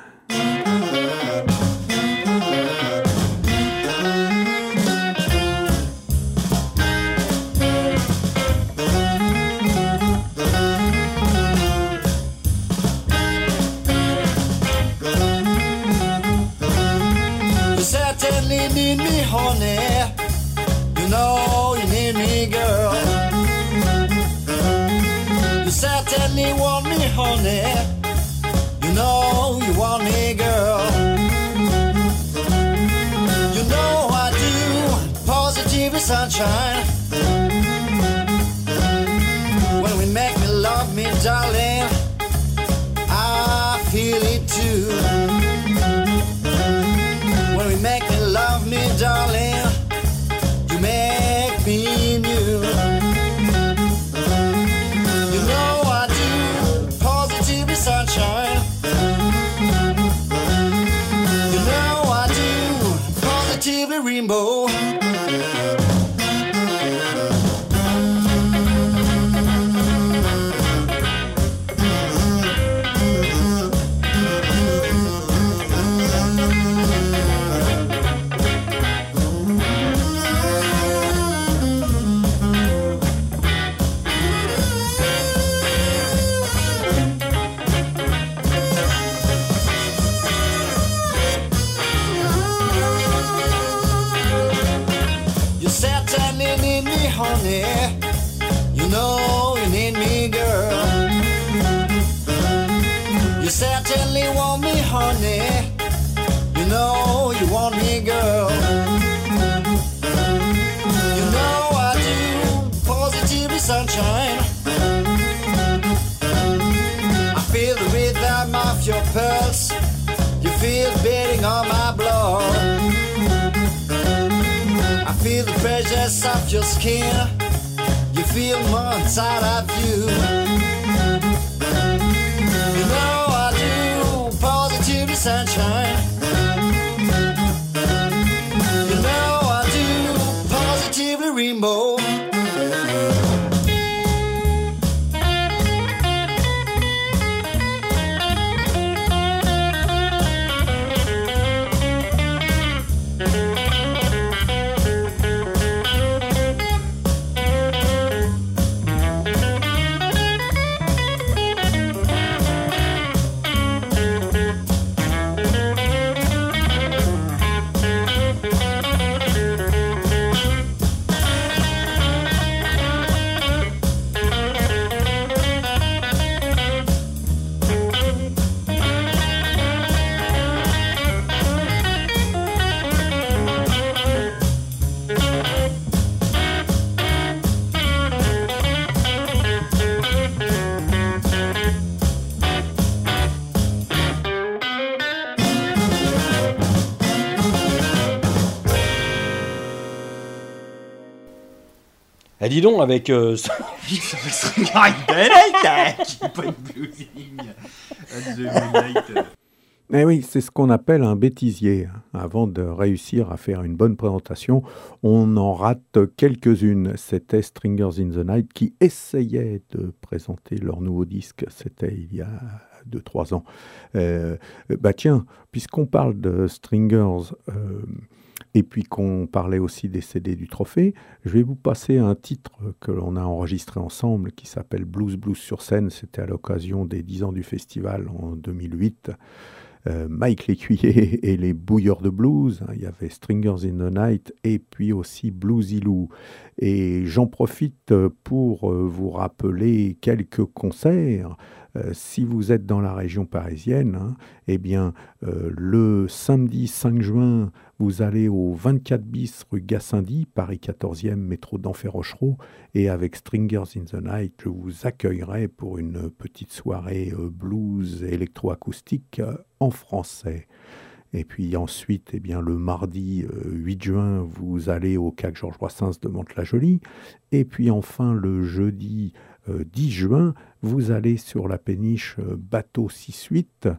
You know you want me, girl. You know I do. Positive sunshine. When we make love me, darling, I feel it too. When we make me love me, darling. Pressures of your skin. You feel more inside of you. You dis donc, avec. [LAUGHS] Eh oui, c'est ce qu'on appelle un bêtisier. Avant de réussir à faire une bonne présentation, on en rate quelques-unes. C'était Stringers in the Night qui essayait de présenter leur nouveau disque. C'était il y a 2-3 ans. Euh, bah tiens, puisqu'on parle de Stringers euh, et puis qu'on parlait aussi des CD du trophée, je vais vous passer un titre que l'on a enregistré ensemble qui s'appelle Blues Blues sur scène. C'était à l'occasion des 10 ans du festival en 2008. Euh, Mike Lécuyer [LAUGHS] et les Bouilleurs de Blues. Il y avait Stringers in the Night et puis aussi Bluesy Lou. Et j'en profite pour euh, vous rappeler quelques concerts. Euh, si vous êtes dans la région parisienne, hein, eh bien, euh, le samedi 5 juin, vous allez au 24 bis rue Gassendi, Paris 14e, métro d'Enfer-Rochereau, et avec Stringers in the Night, je vous accueillerai pour une petite soirée euh, blues électroacoustique euh, en français. Et puis ensuite, eh bien, le mardi euh, 8 juin, vous allez au CAC Georges Brassens de Mantes-la-Jolie. Et puis enfin, le jeudi euh, 10 juin, vous allez sur la péniche euh, bateau 6-8,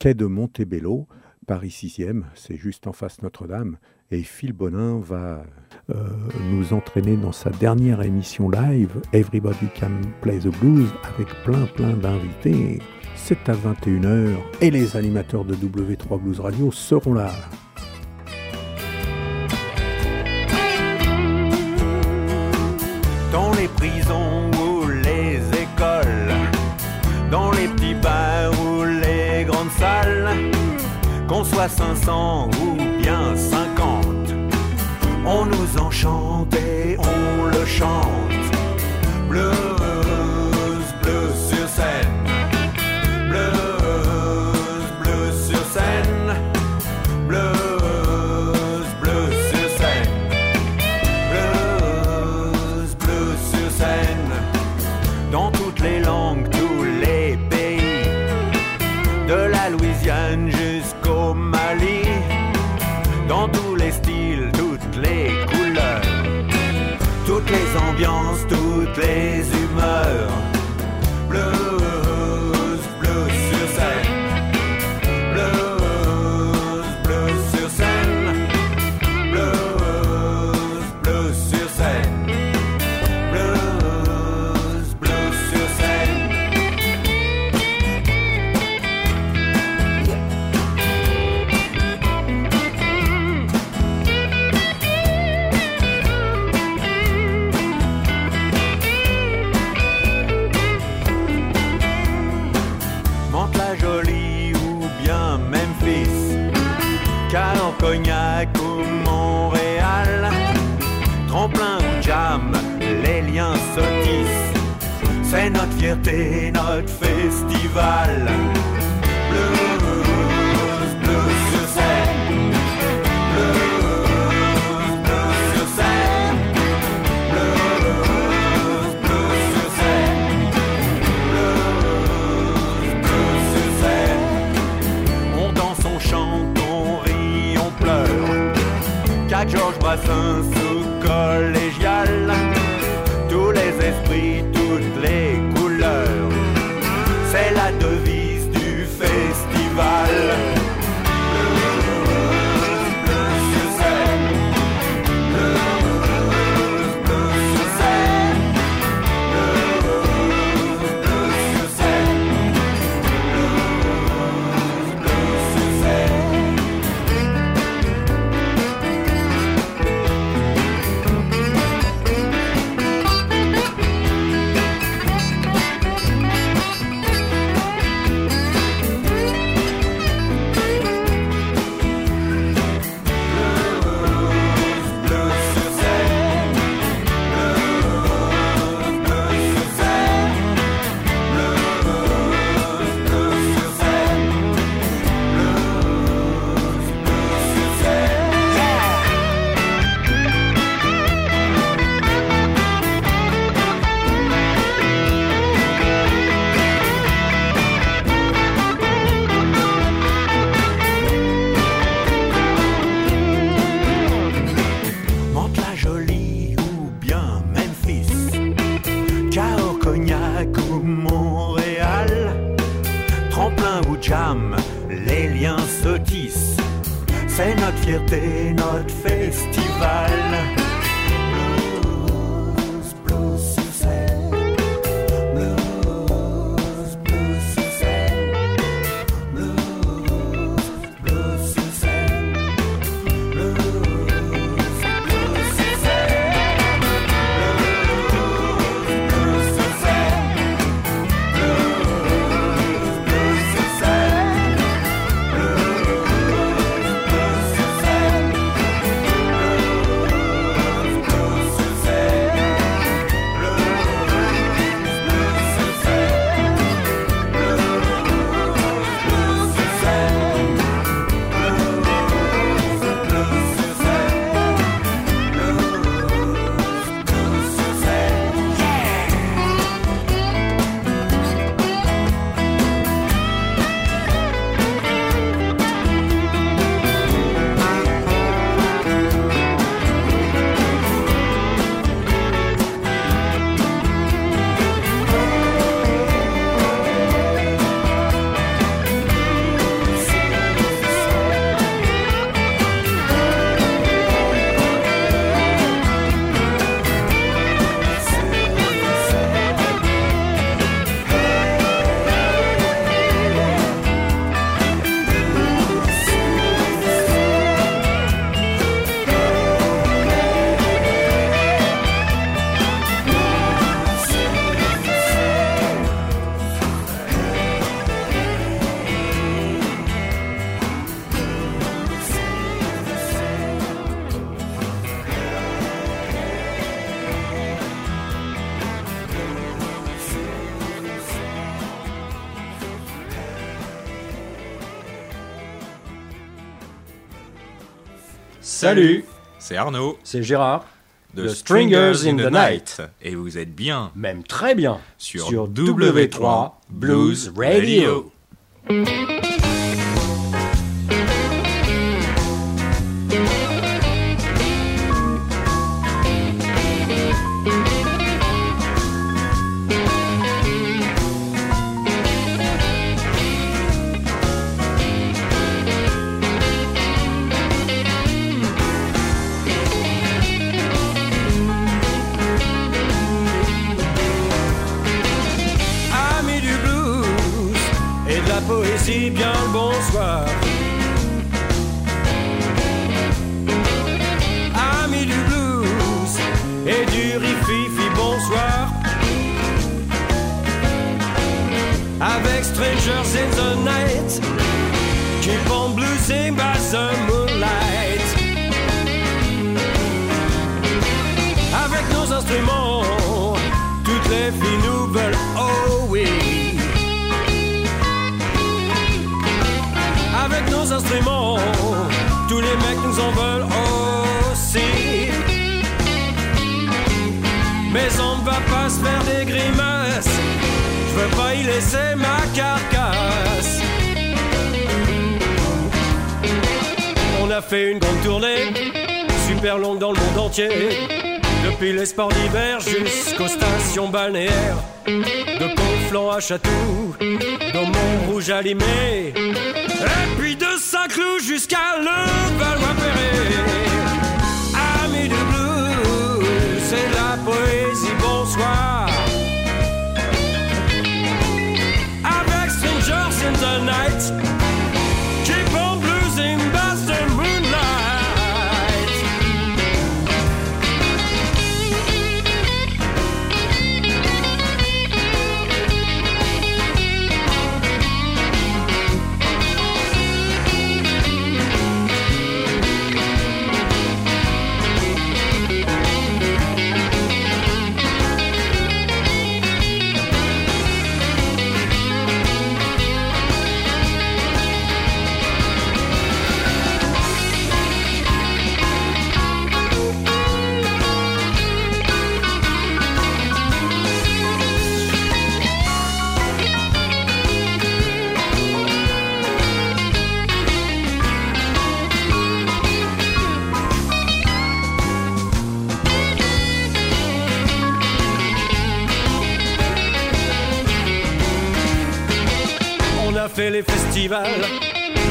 quai de Montebello, Paris 6e, c'est juste en face Notre-Dame. Et Phil Bonin va euh, nous entraîner dans sa dernière émission live, Everybody Can Play the Blues, avec plein plein d'invités. C'est à 21h et les animateurs de W3 Blues Radio seront là. Qu'on soit 500 ou bien 50, on nous enchante et on le chante. Blues, festival. C'est notre fierté, notre festival. Salut C'est Arnaud. C'est Gérard. The Stringers in the Night. Et vous êtes bien Même très bien. sur, Sur W3 Blues Radio. Saint-Cloud jusqu'à. Amis les festivals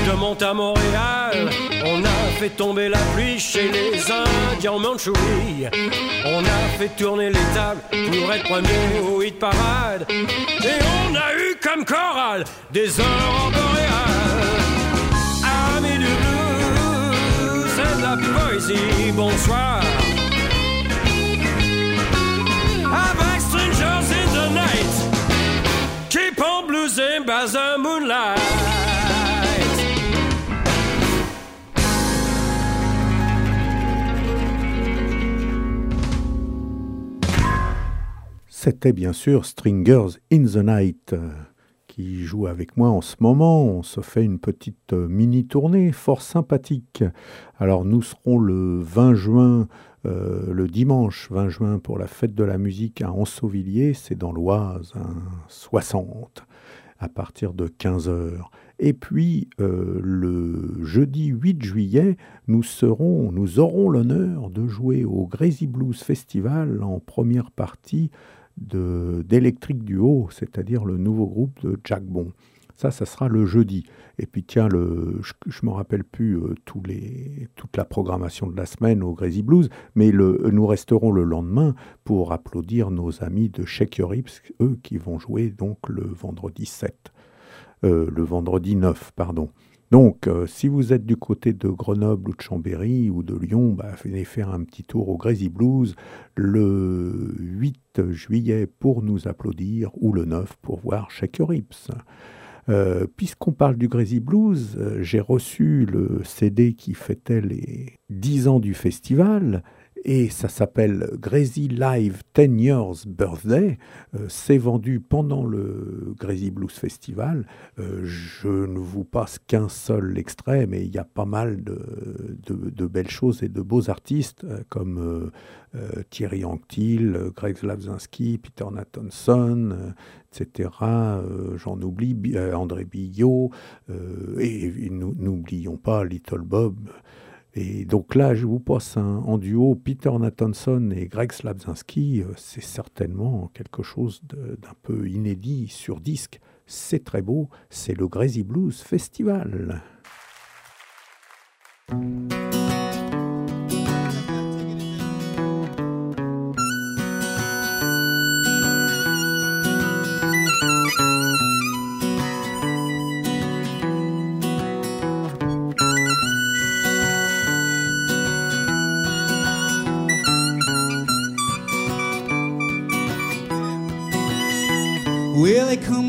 de Mont à Montréal. On a fait tomber la pluie chez les Indiens en Mandchourie. On a fait tourner les tables pour être premier au hit parade. Et on a eu comme chorale des heures boréales. Amis du blues, c'est de la poésie, bonsoir. The moonlight. C'était bien sûr Stringers in the Night euh, qui joue avec moi en ce moment. On se fait une petite euh, mini-tournée fort sympathique. Alors nous serons le 20 juin, euh, le dimanche 20 juin pour la fête de la musique à Ansauvilliers, c'est dans l'Oise, hein, 60, à partir de 15h. Et puis euh, le jeudi 8 juillet, nous, serons, nous aurons l'honneur de jouer au Crazy Blues Festival en première partie de- d'Electric Duo, c'est-à-dire le nouveau groupe de Jack Bon. Ça, ça sera le jeudi. Et puis tiens, je ne me rappelle plus euh, toute la programmation de la semaine au Crazy Blues, mais nous resterons le lendemain pour applaudir nos amis de Shake Your eux qui vont jouer donc le vendredi 7. Euh, le vendredi 9, pardon. Donc, euh, si vous êtes du côté de Grenoble ou de Chambéry ou de Lyon, bah, venez faire un petit tour au Crazy Blues le 8 juillet pour nous applaudir ou le 9 pour voir Shake Your. Euh, Puisqu'on parle du Crazy Blues, euh, j'ai reçu le CD qui fêtait les 10 ans du festival et ça s'appelle Crazy Live 10 Years Birthday. Euh, c'est vendu pendant le Crazy Blues Festival. Je ne vous passe qu'un seul extrait, mais il y a pas mal de, belles choses et de beaux artistes comme Thierry Anctil, Greg Slavzinski, Peter Nathanson, etc. Euh, J'en oublie, euh, André Billot, euh, et, n'oublions pas Little Bob. Et donc là, je vous passe en duo Peter Nathanson et Greg Slabzinski. C'est certainement quelque chose d'un peu inédit sur disque. C'est très beau. C'est le Crazy Blues Festival.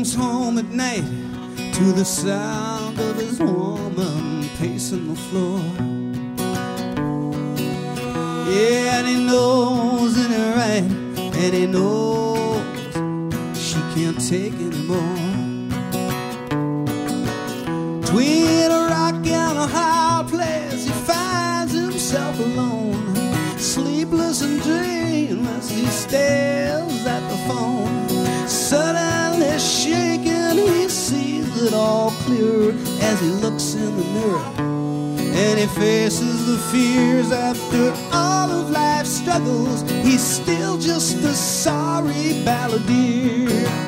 Comes home at night to the sound of his woman pacing the floor. Yeah, and he knows in her right, and he knows she can't take anymore. Between a rock and a hard place, he finds himself alone, sleepless and dreamless. He stares as he looks in the mirror. And he faces the fears after all of life's struggles. He's still just a sorry balladeer.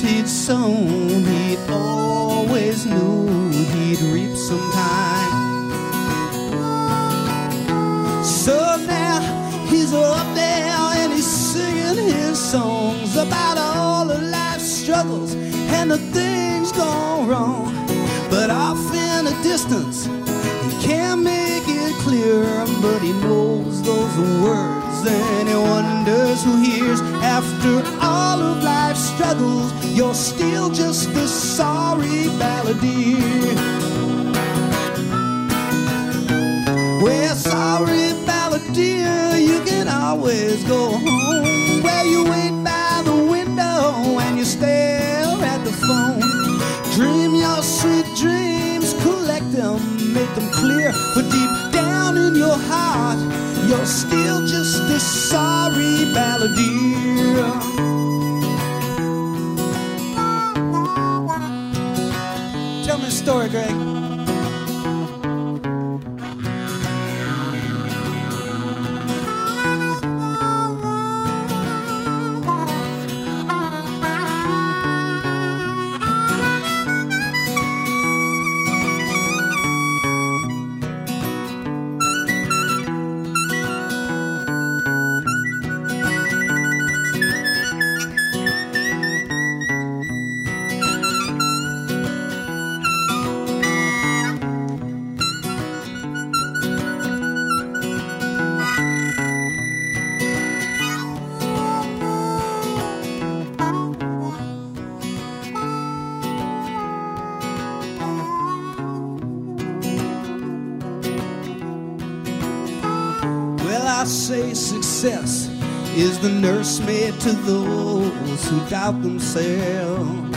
He'd sown, he always knew he'd reap sometime. So now he's up there and he's singing his songs about all of life's struggles and the things gone wrong. But off in the distance, he can't make it clear, but he knows those words and he wonders who hears after all of life's struggles. You're still just a sorry balladeer. Well, sorry balladeer, you can always go home where you wait by the window and you stare at the phone. Dream your sweet dreams, collect them, make them clear. For deep down in your heart, you're still just a sorry balladeer. Story, Greg. To those who doubt themselves.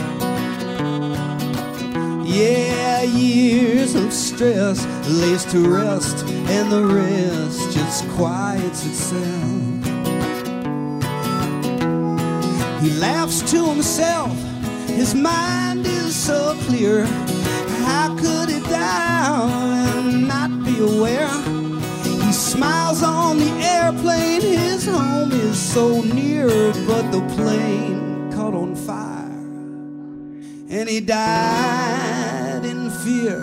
Yeah, years of stress lays to rest, and the rest just quiets itself. He laughs to himself, his mind is so clear. How could he die and not be aware? He smiles on the airplane, his home is so near, but the plane caught on fire and he died in fear.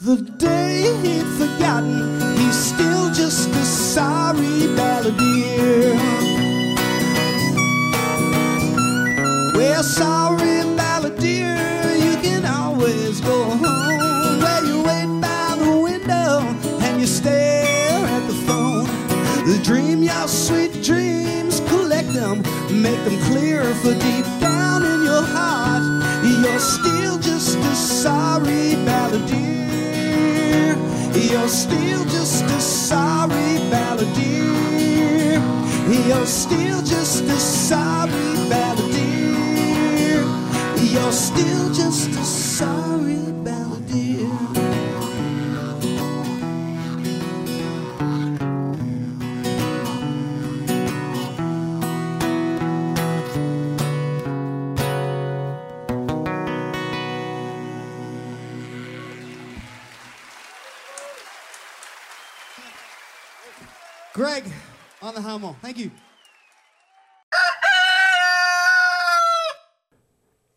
The day he'd forgotten, he's still just a sorry balladeer. Well, sorry make them clear for deep down in your heart. You're still just a sorry balladeer. You're still just a sorry balladeer. You're still just a sorry balladeer. You're still just a sorry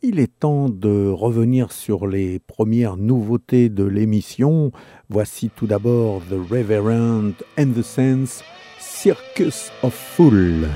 Il est temps de revenir sur les premières nouveautés de l'émission. Voici tout d'abord The Reverend and the Sense, Circus of Fool.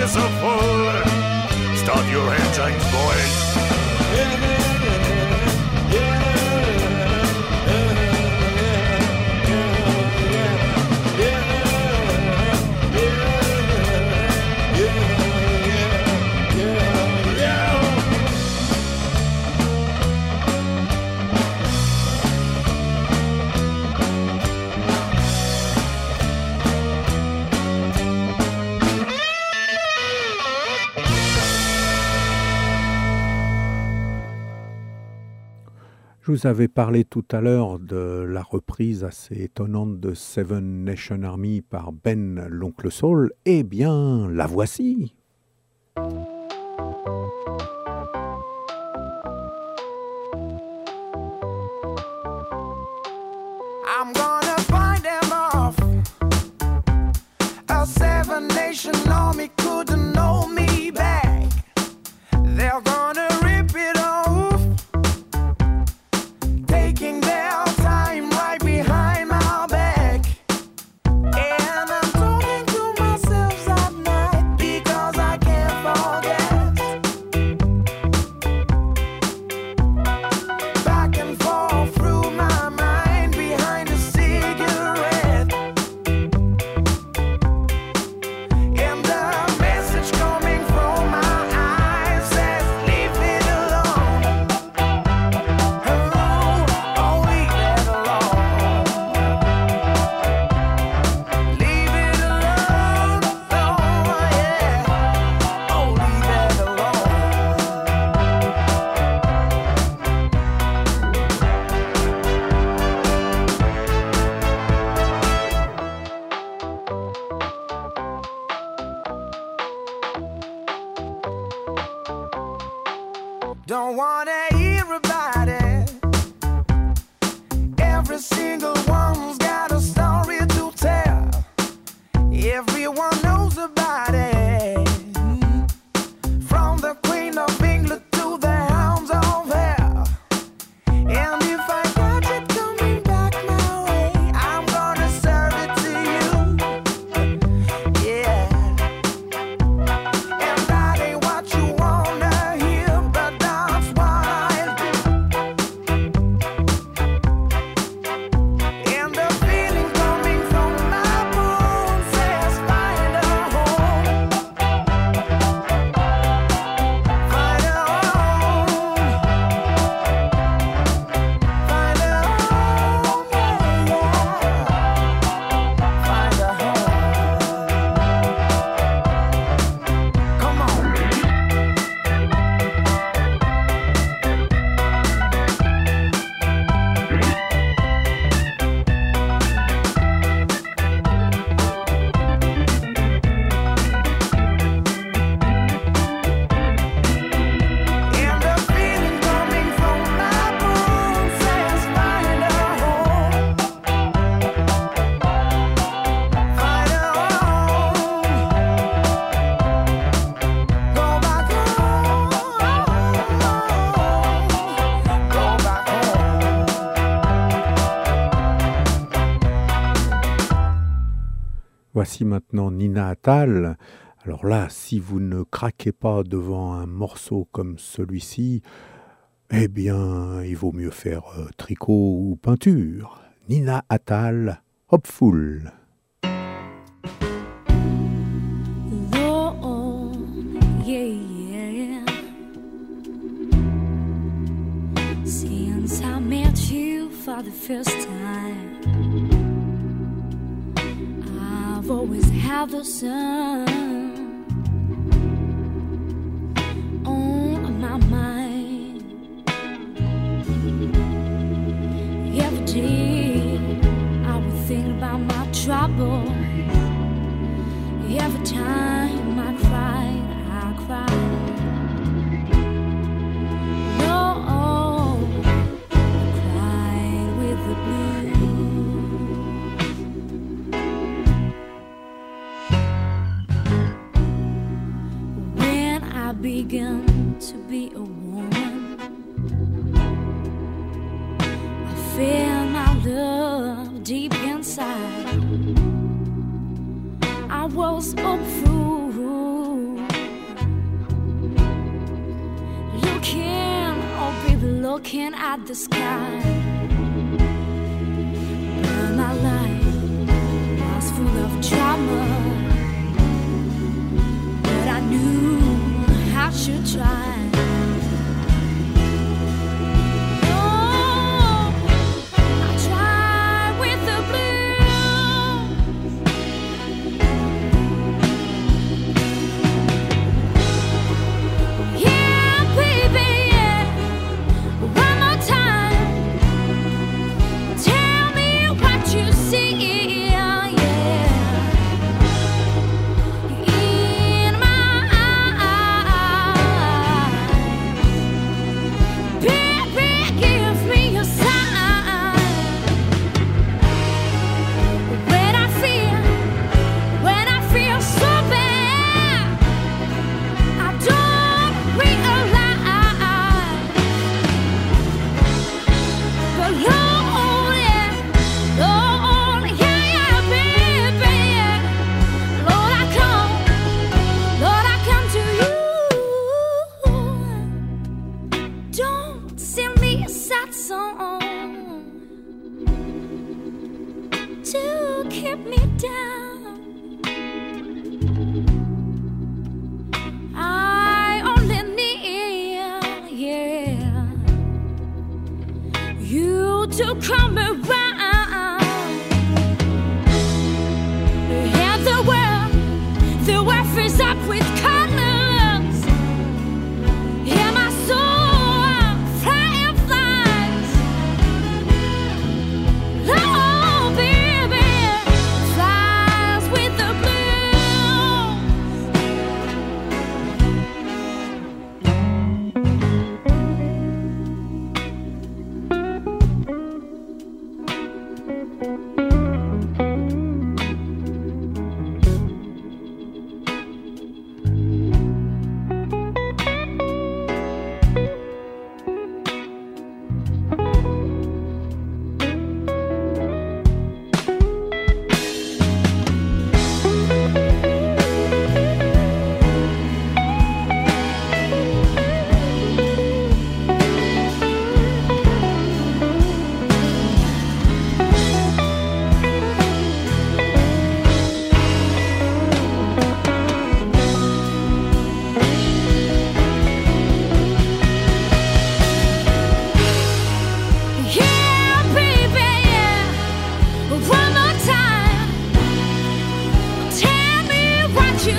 Welcome to Circus of Full. Start your engines, boys. Je vous avais parlé tout à l'heure de la reprise assez étonnante de Seven Nation Army par Ben l'Oncle Soul. Eh bien, la voici. Seven nation army couldn't know me back. They're gonna Voici maintenant Nina Attal. Alors là, si vous ne craquez pas devant un morceau comme celui-ci, eh bien, il vaut mieux faire euh, tricot ou peinture. Nina Attal, Hopeful. have the sun.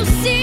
see.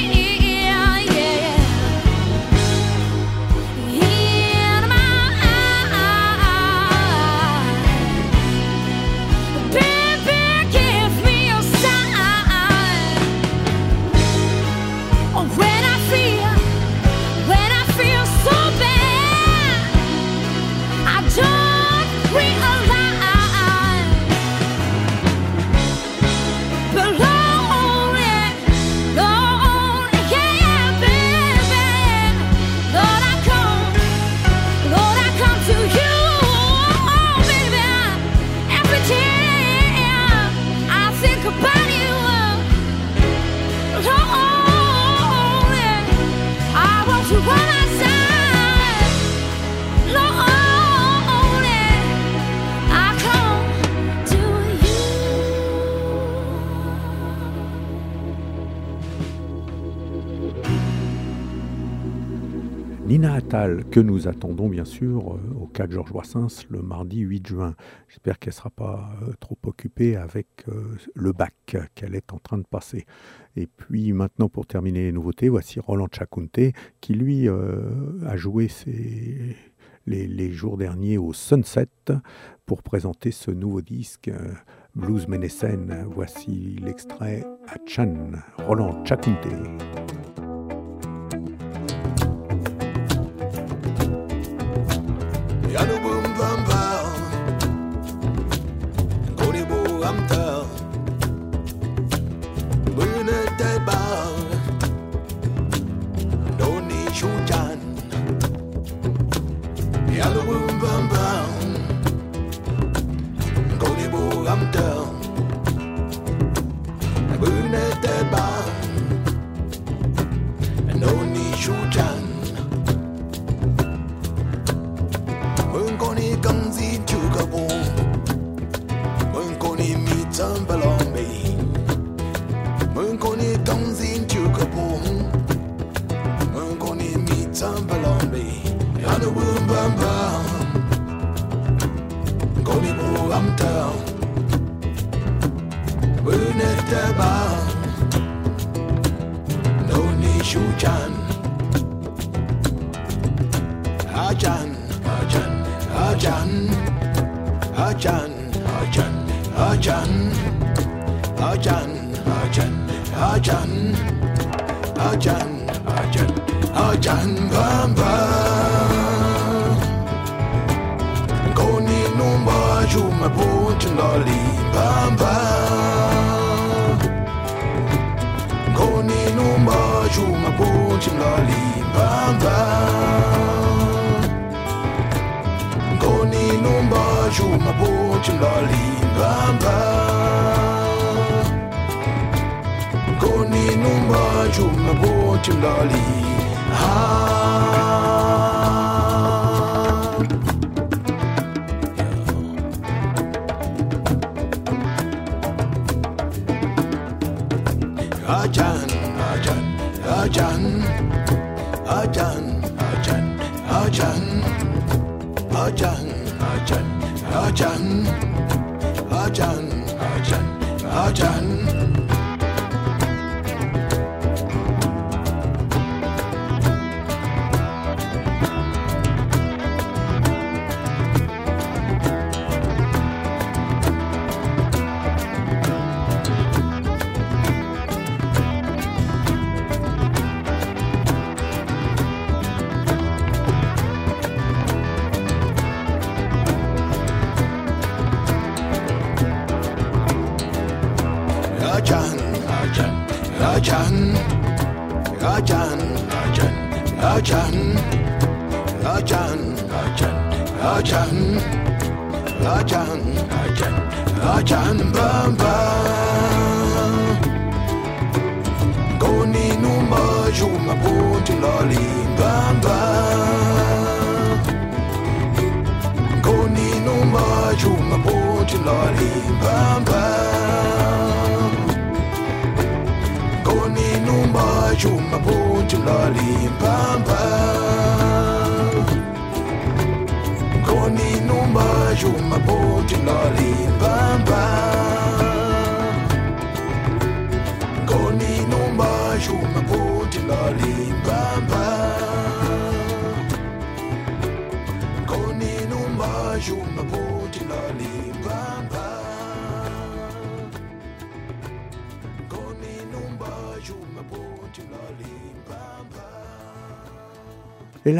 Que nous attendons bien sûr euh, au 4 Georges Brassens le mardi 8 juin. J'espère qu'elle ne sera pas euh, trop occupée avec euh, le bac qu'elle est en train de passer. Et puis maintenant, pour terminer les nouveautés, voici Roland Chakunte, qui lui a joué ses, les, les, jours derniers au Sunset pour présenter ce nouveau disque Blues Ménécène. Voici l'extrait à Chan, Roland Chakunte. downtown brunette barn and only shootan Mừng con đi cầm gì chú cả bố Mừng con đi mi chân và lòng bì. Mừng con đi cầm gì chú cả bố Mừng con đi mi chân và lòng bì. Hãy subscribe cho kênh Ghiền Mì Gõ Để không ونرتبع نوني شوجان هاجان هاجان هاجان هاجان هاجان هاجان هاجان هاجان هاجان هاجان هاجان هاجان بام بام كوني نوم باجو مبوت نولي بام بام Gucci Lolly Bang Bang Goni Numba Juma Gucci Lolly Bang Bang Goni Numba Juma Gucci Lolly Ah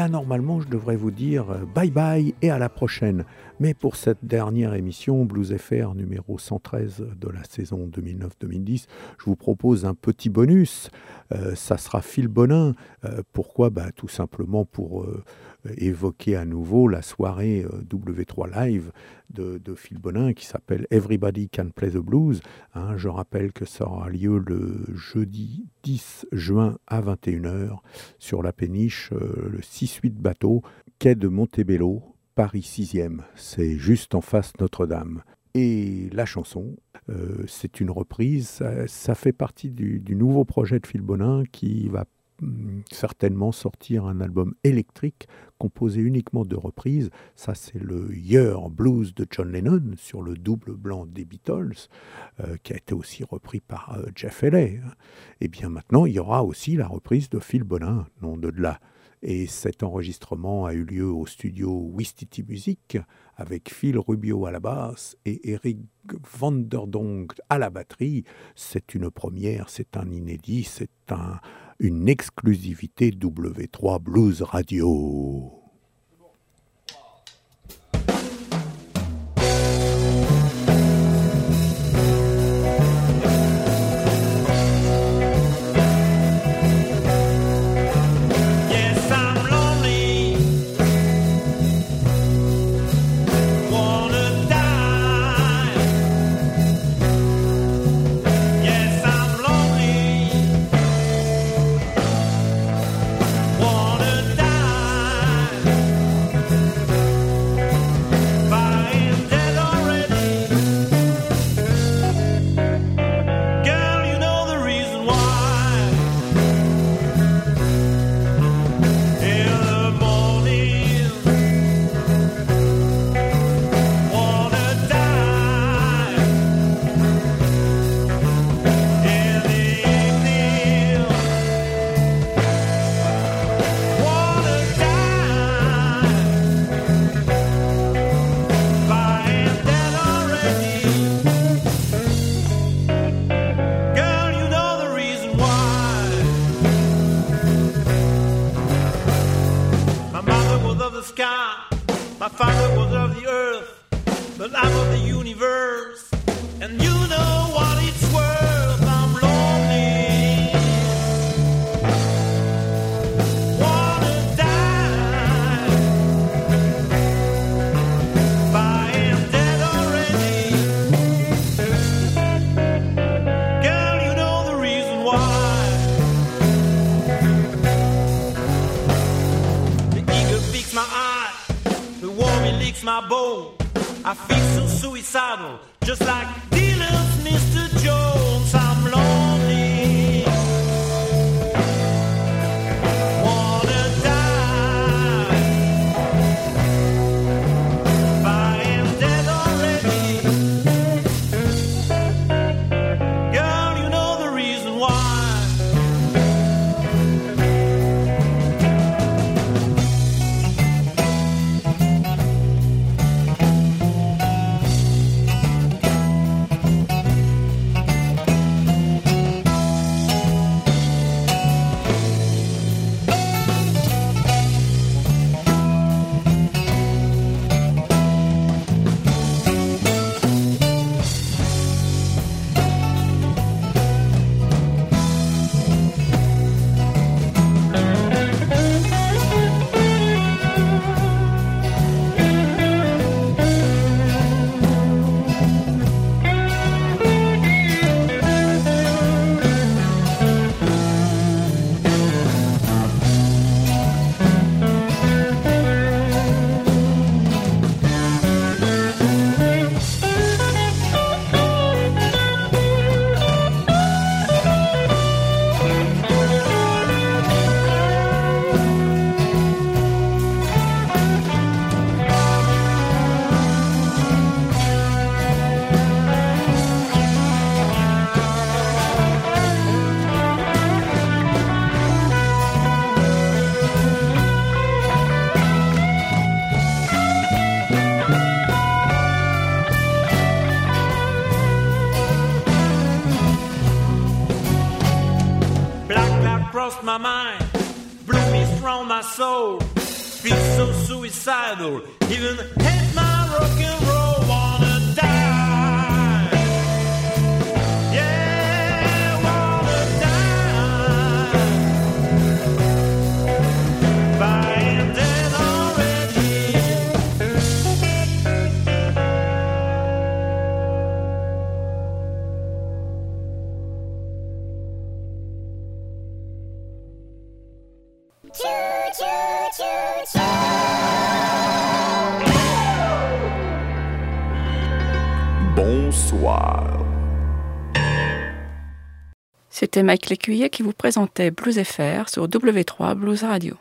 normalement, je devrais vous dire euh, bye bye et à la prochaine. Mais pour cette dernière émission, Blues FR numéro 113 de la saison 2009-2010, je vous propose un petit bonus. Euh, ça sera Phil Bonin. Euh, pourquoi? Bah, Tout simplement pour évoquer à nouveau la soirée euh, W3 Live de, Phil Bonin qui s'appelle Everybody Can Play the Blues. Hein, je rappelle que ça aura lieu le jeudi 10 juin à 21h sur la péniche, euh, le 6-8 bateau, quai de Montebello, Paris 6e. C'est juste en face Notre-Dame. Et la chanson, euh, c'est une reprise, ça, fait partie du, nouveau projet de Phil Bonin qui va hum, certainement sortir un album électrique composé uniquement de reprises. Ça, c'est le Year Blues de John Lennon sur le double blanc des Beatles, euh, qui a été aussi repris par euh, Jeff Haley. hein. Et bien maintenant, il y aura aussi la reprise de Phil Bonin, nom de là. Et cet enregistrement a eu lieu au studio Wistiti Music avec Phil Rubio à la basse et Eric Vanderdonk à la batterie. C'est une première, c'est un inédit, c'est un, une exclusivité W3 Blues Radio. Was of the sky, my father was of the earth, but I'm of the universe, and you know what it's my bone. I feel so suicidal, just like crossed my mind, blue mist round my soul. Feel so suicidal, even Mike Lécuyer qui vous présentait Blues FR sur W3 Blues Radio.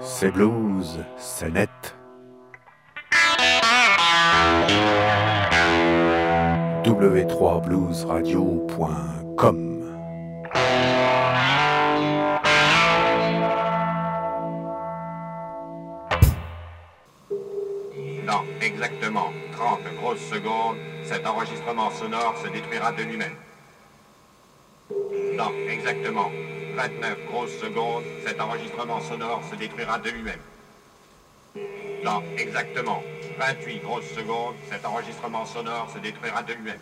C'est blues, c'est net. w3bluesradio.com Dans exactement 30 grosses secondes, cet enregistrement sonore se détruira de lui-même. Dans exactement 29 grosses secondes, cet enregistrement sonore se détruira de lui-même. Dans exactement 28 grosses secondes, cet enregistrement sonore se détruira de lui-même.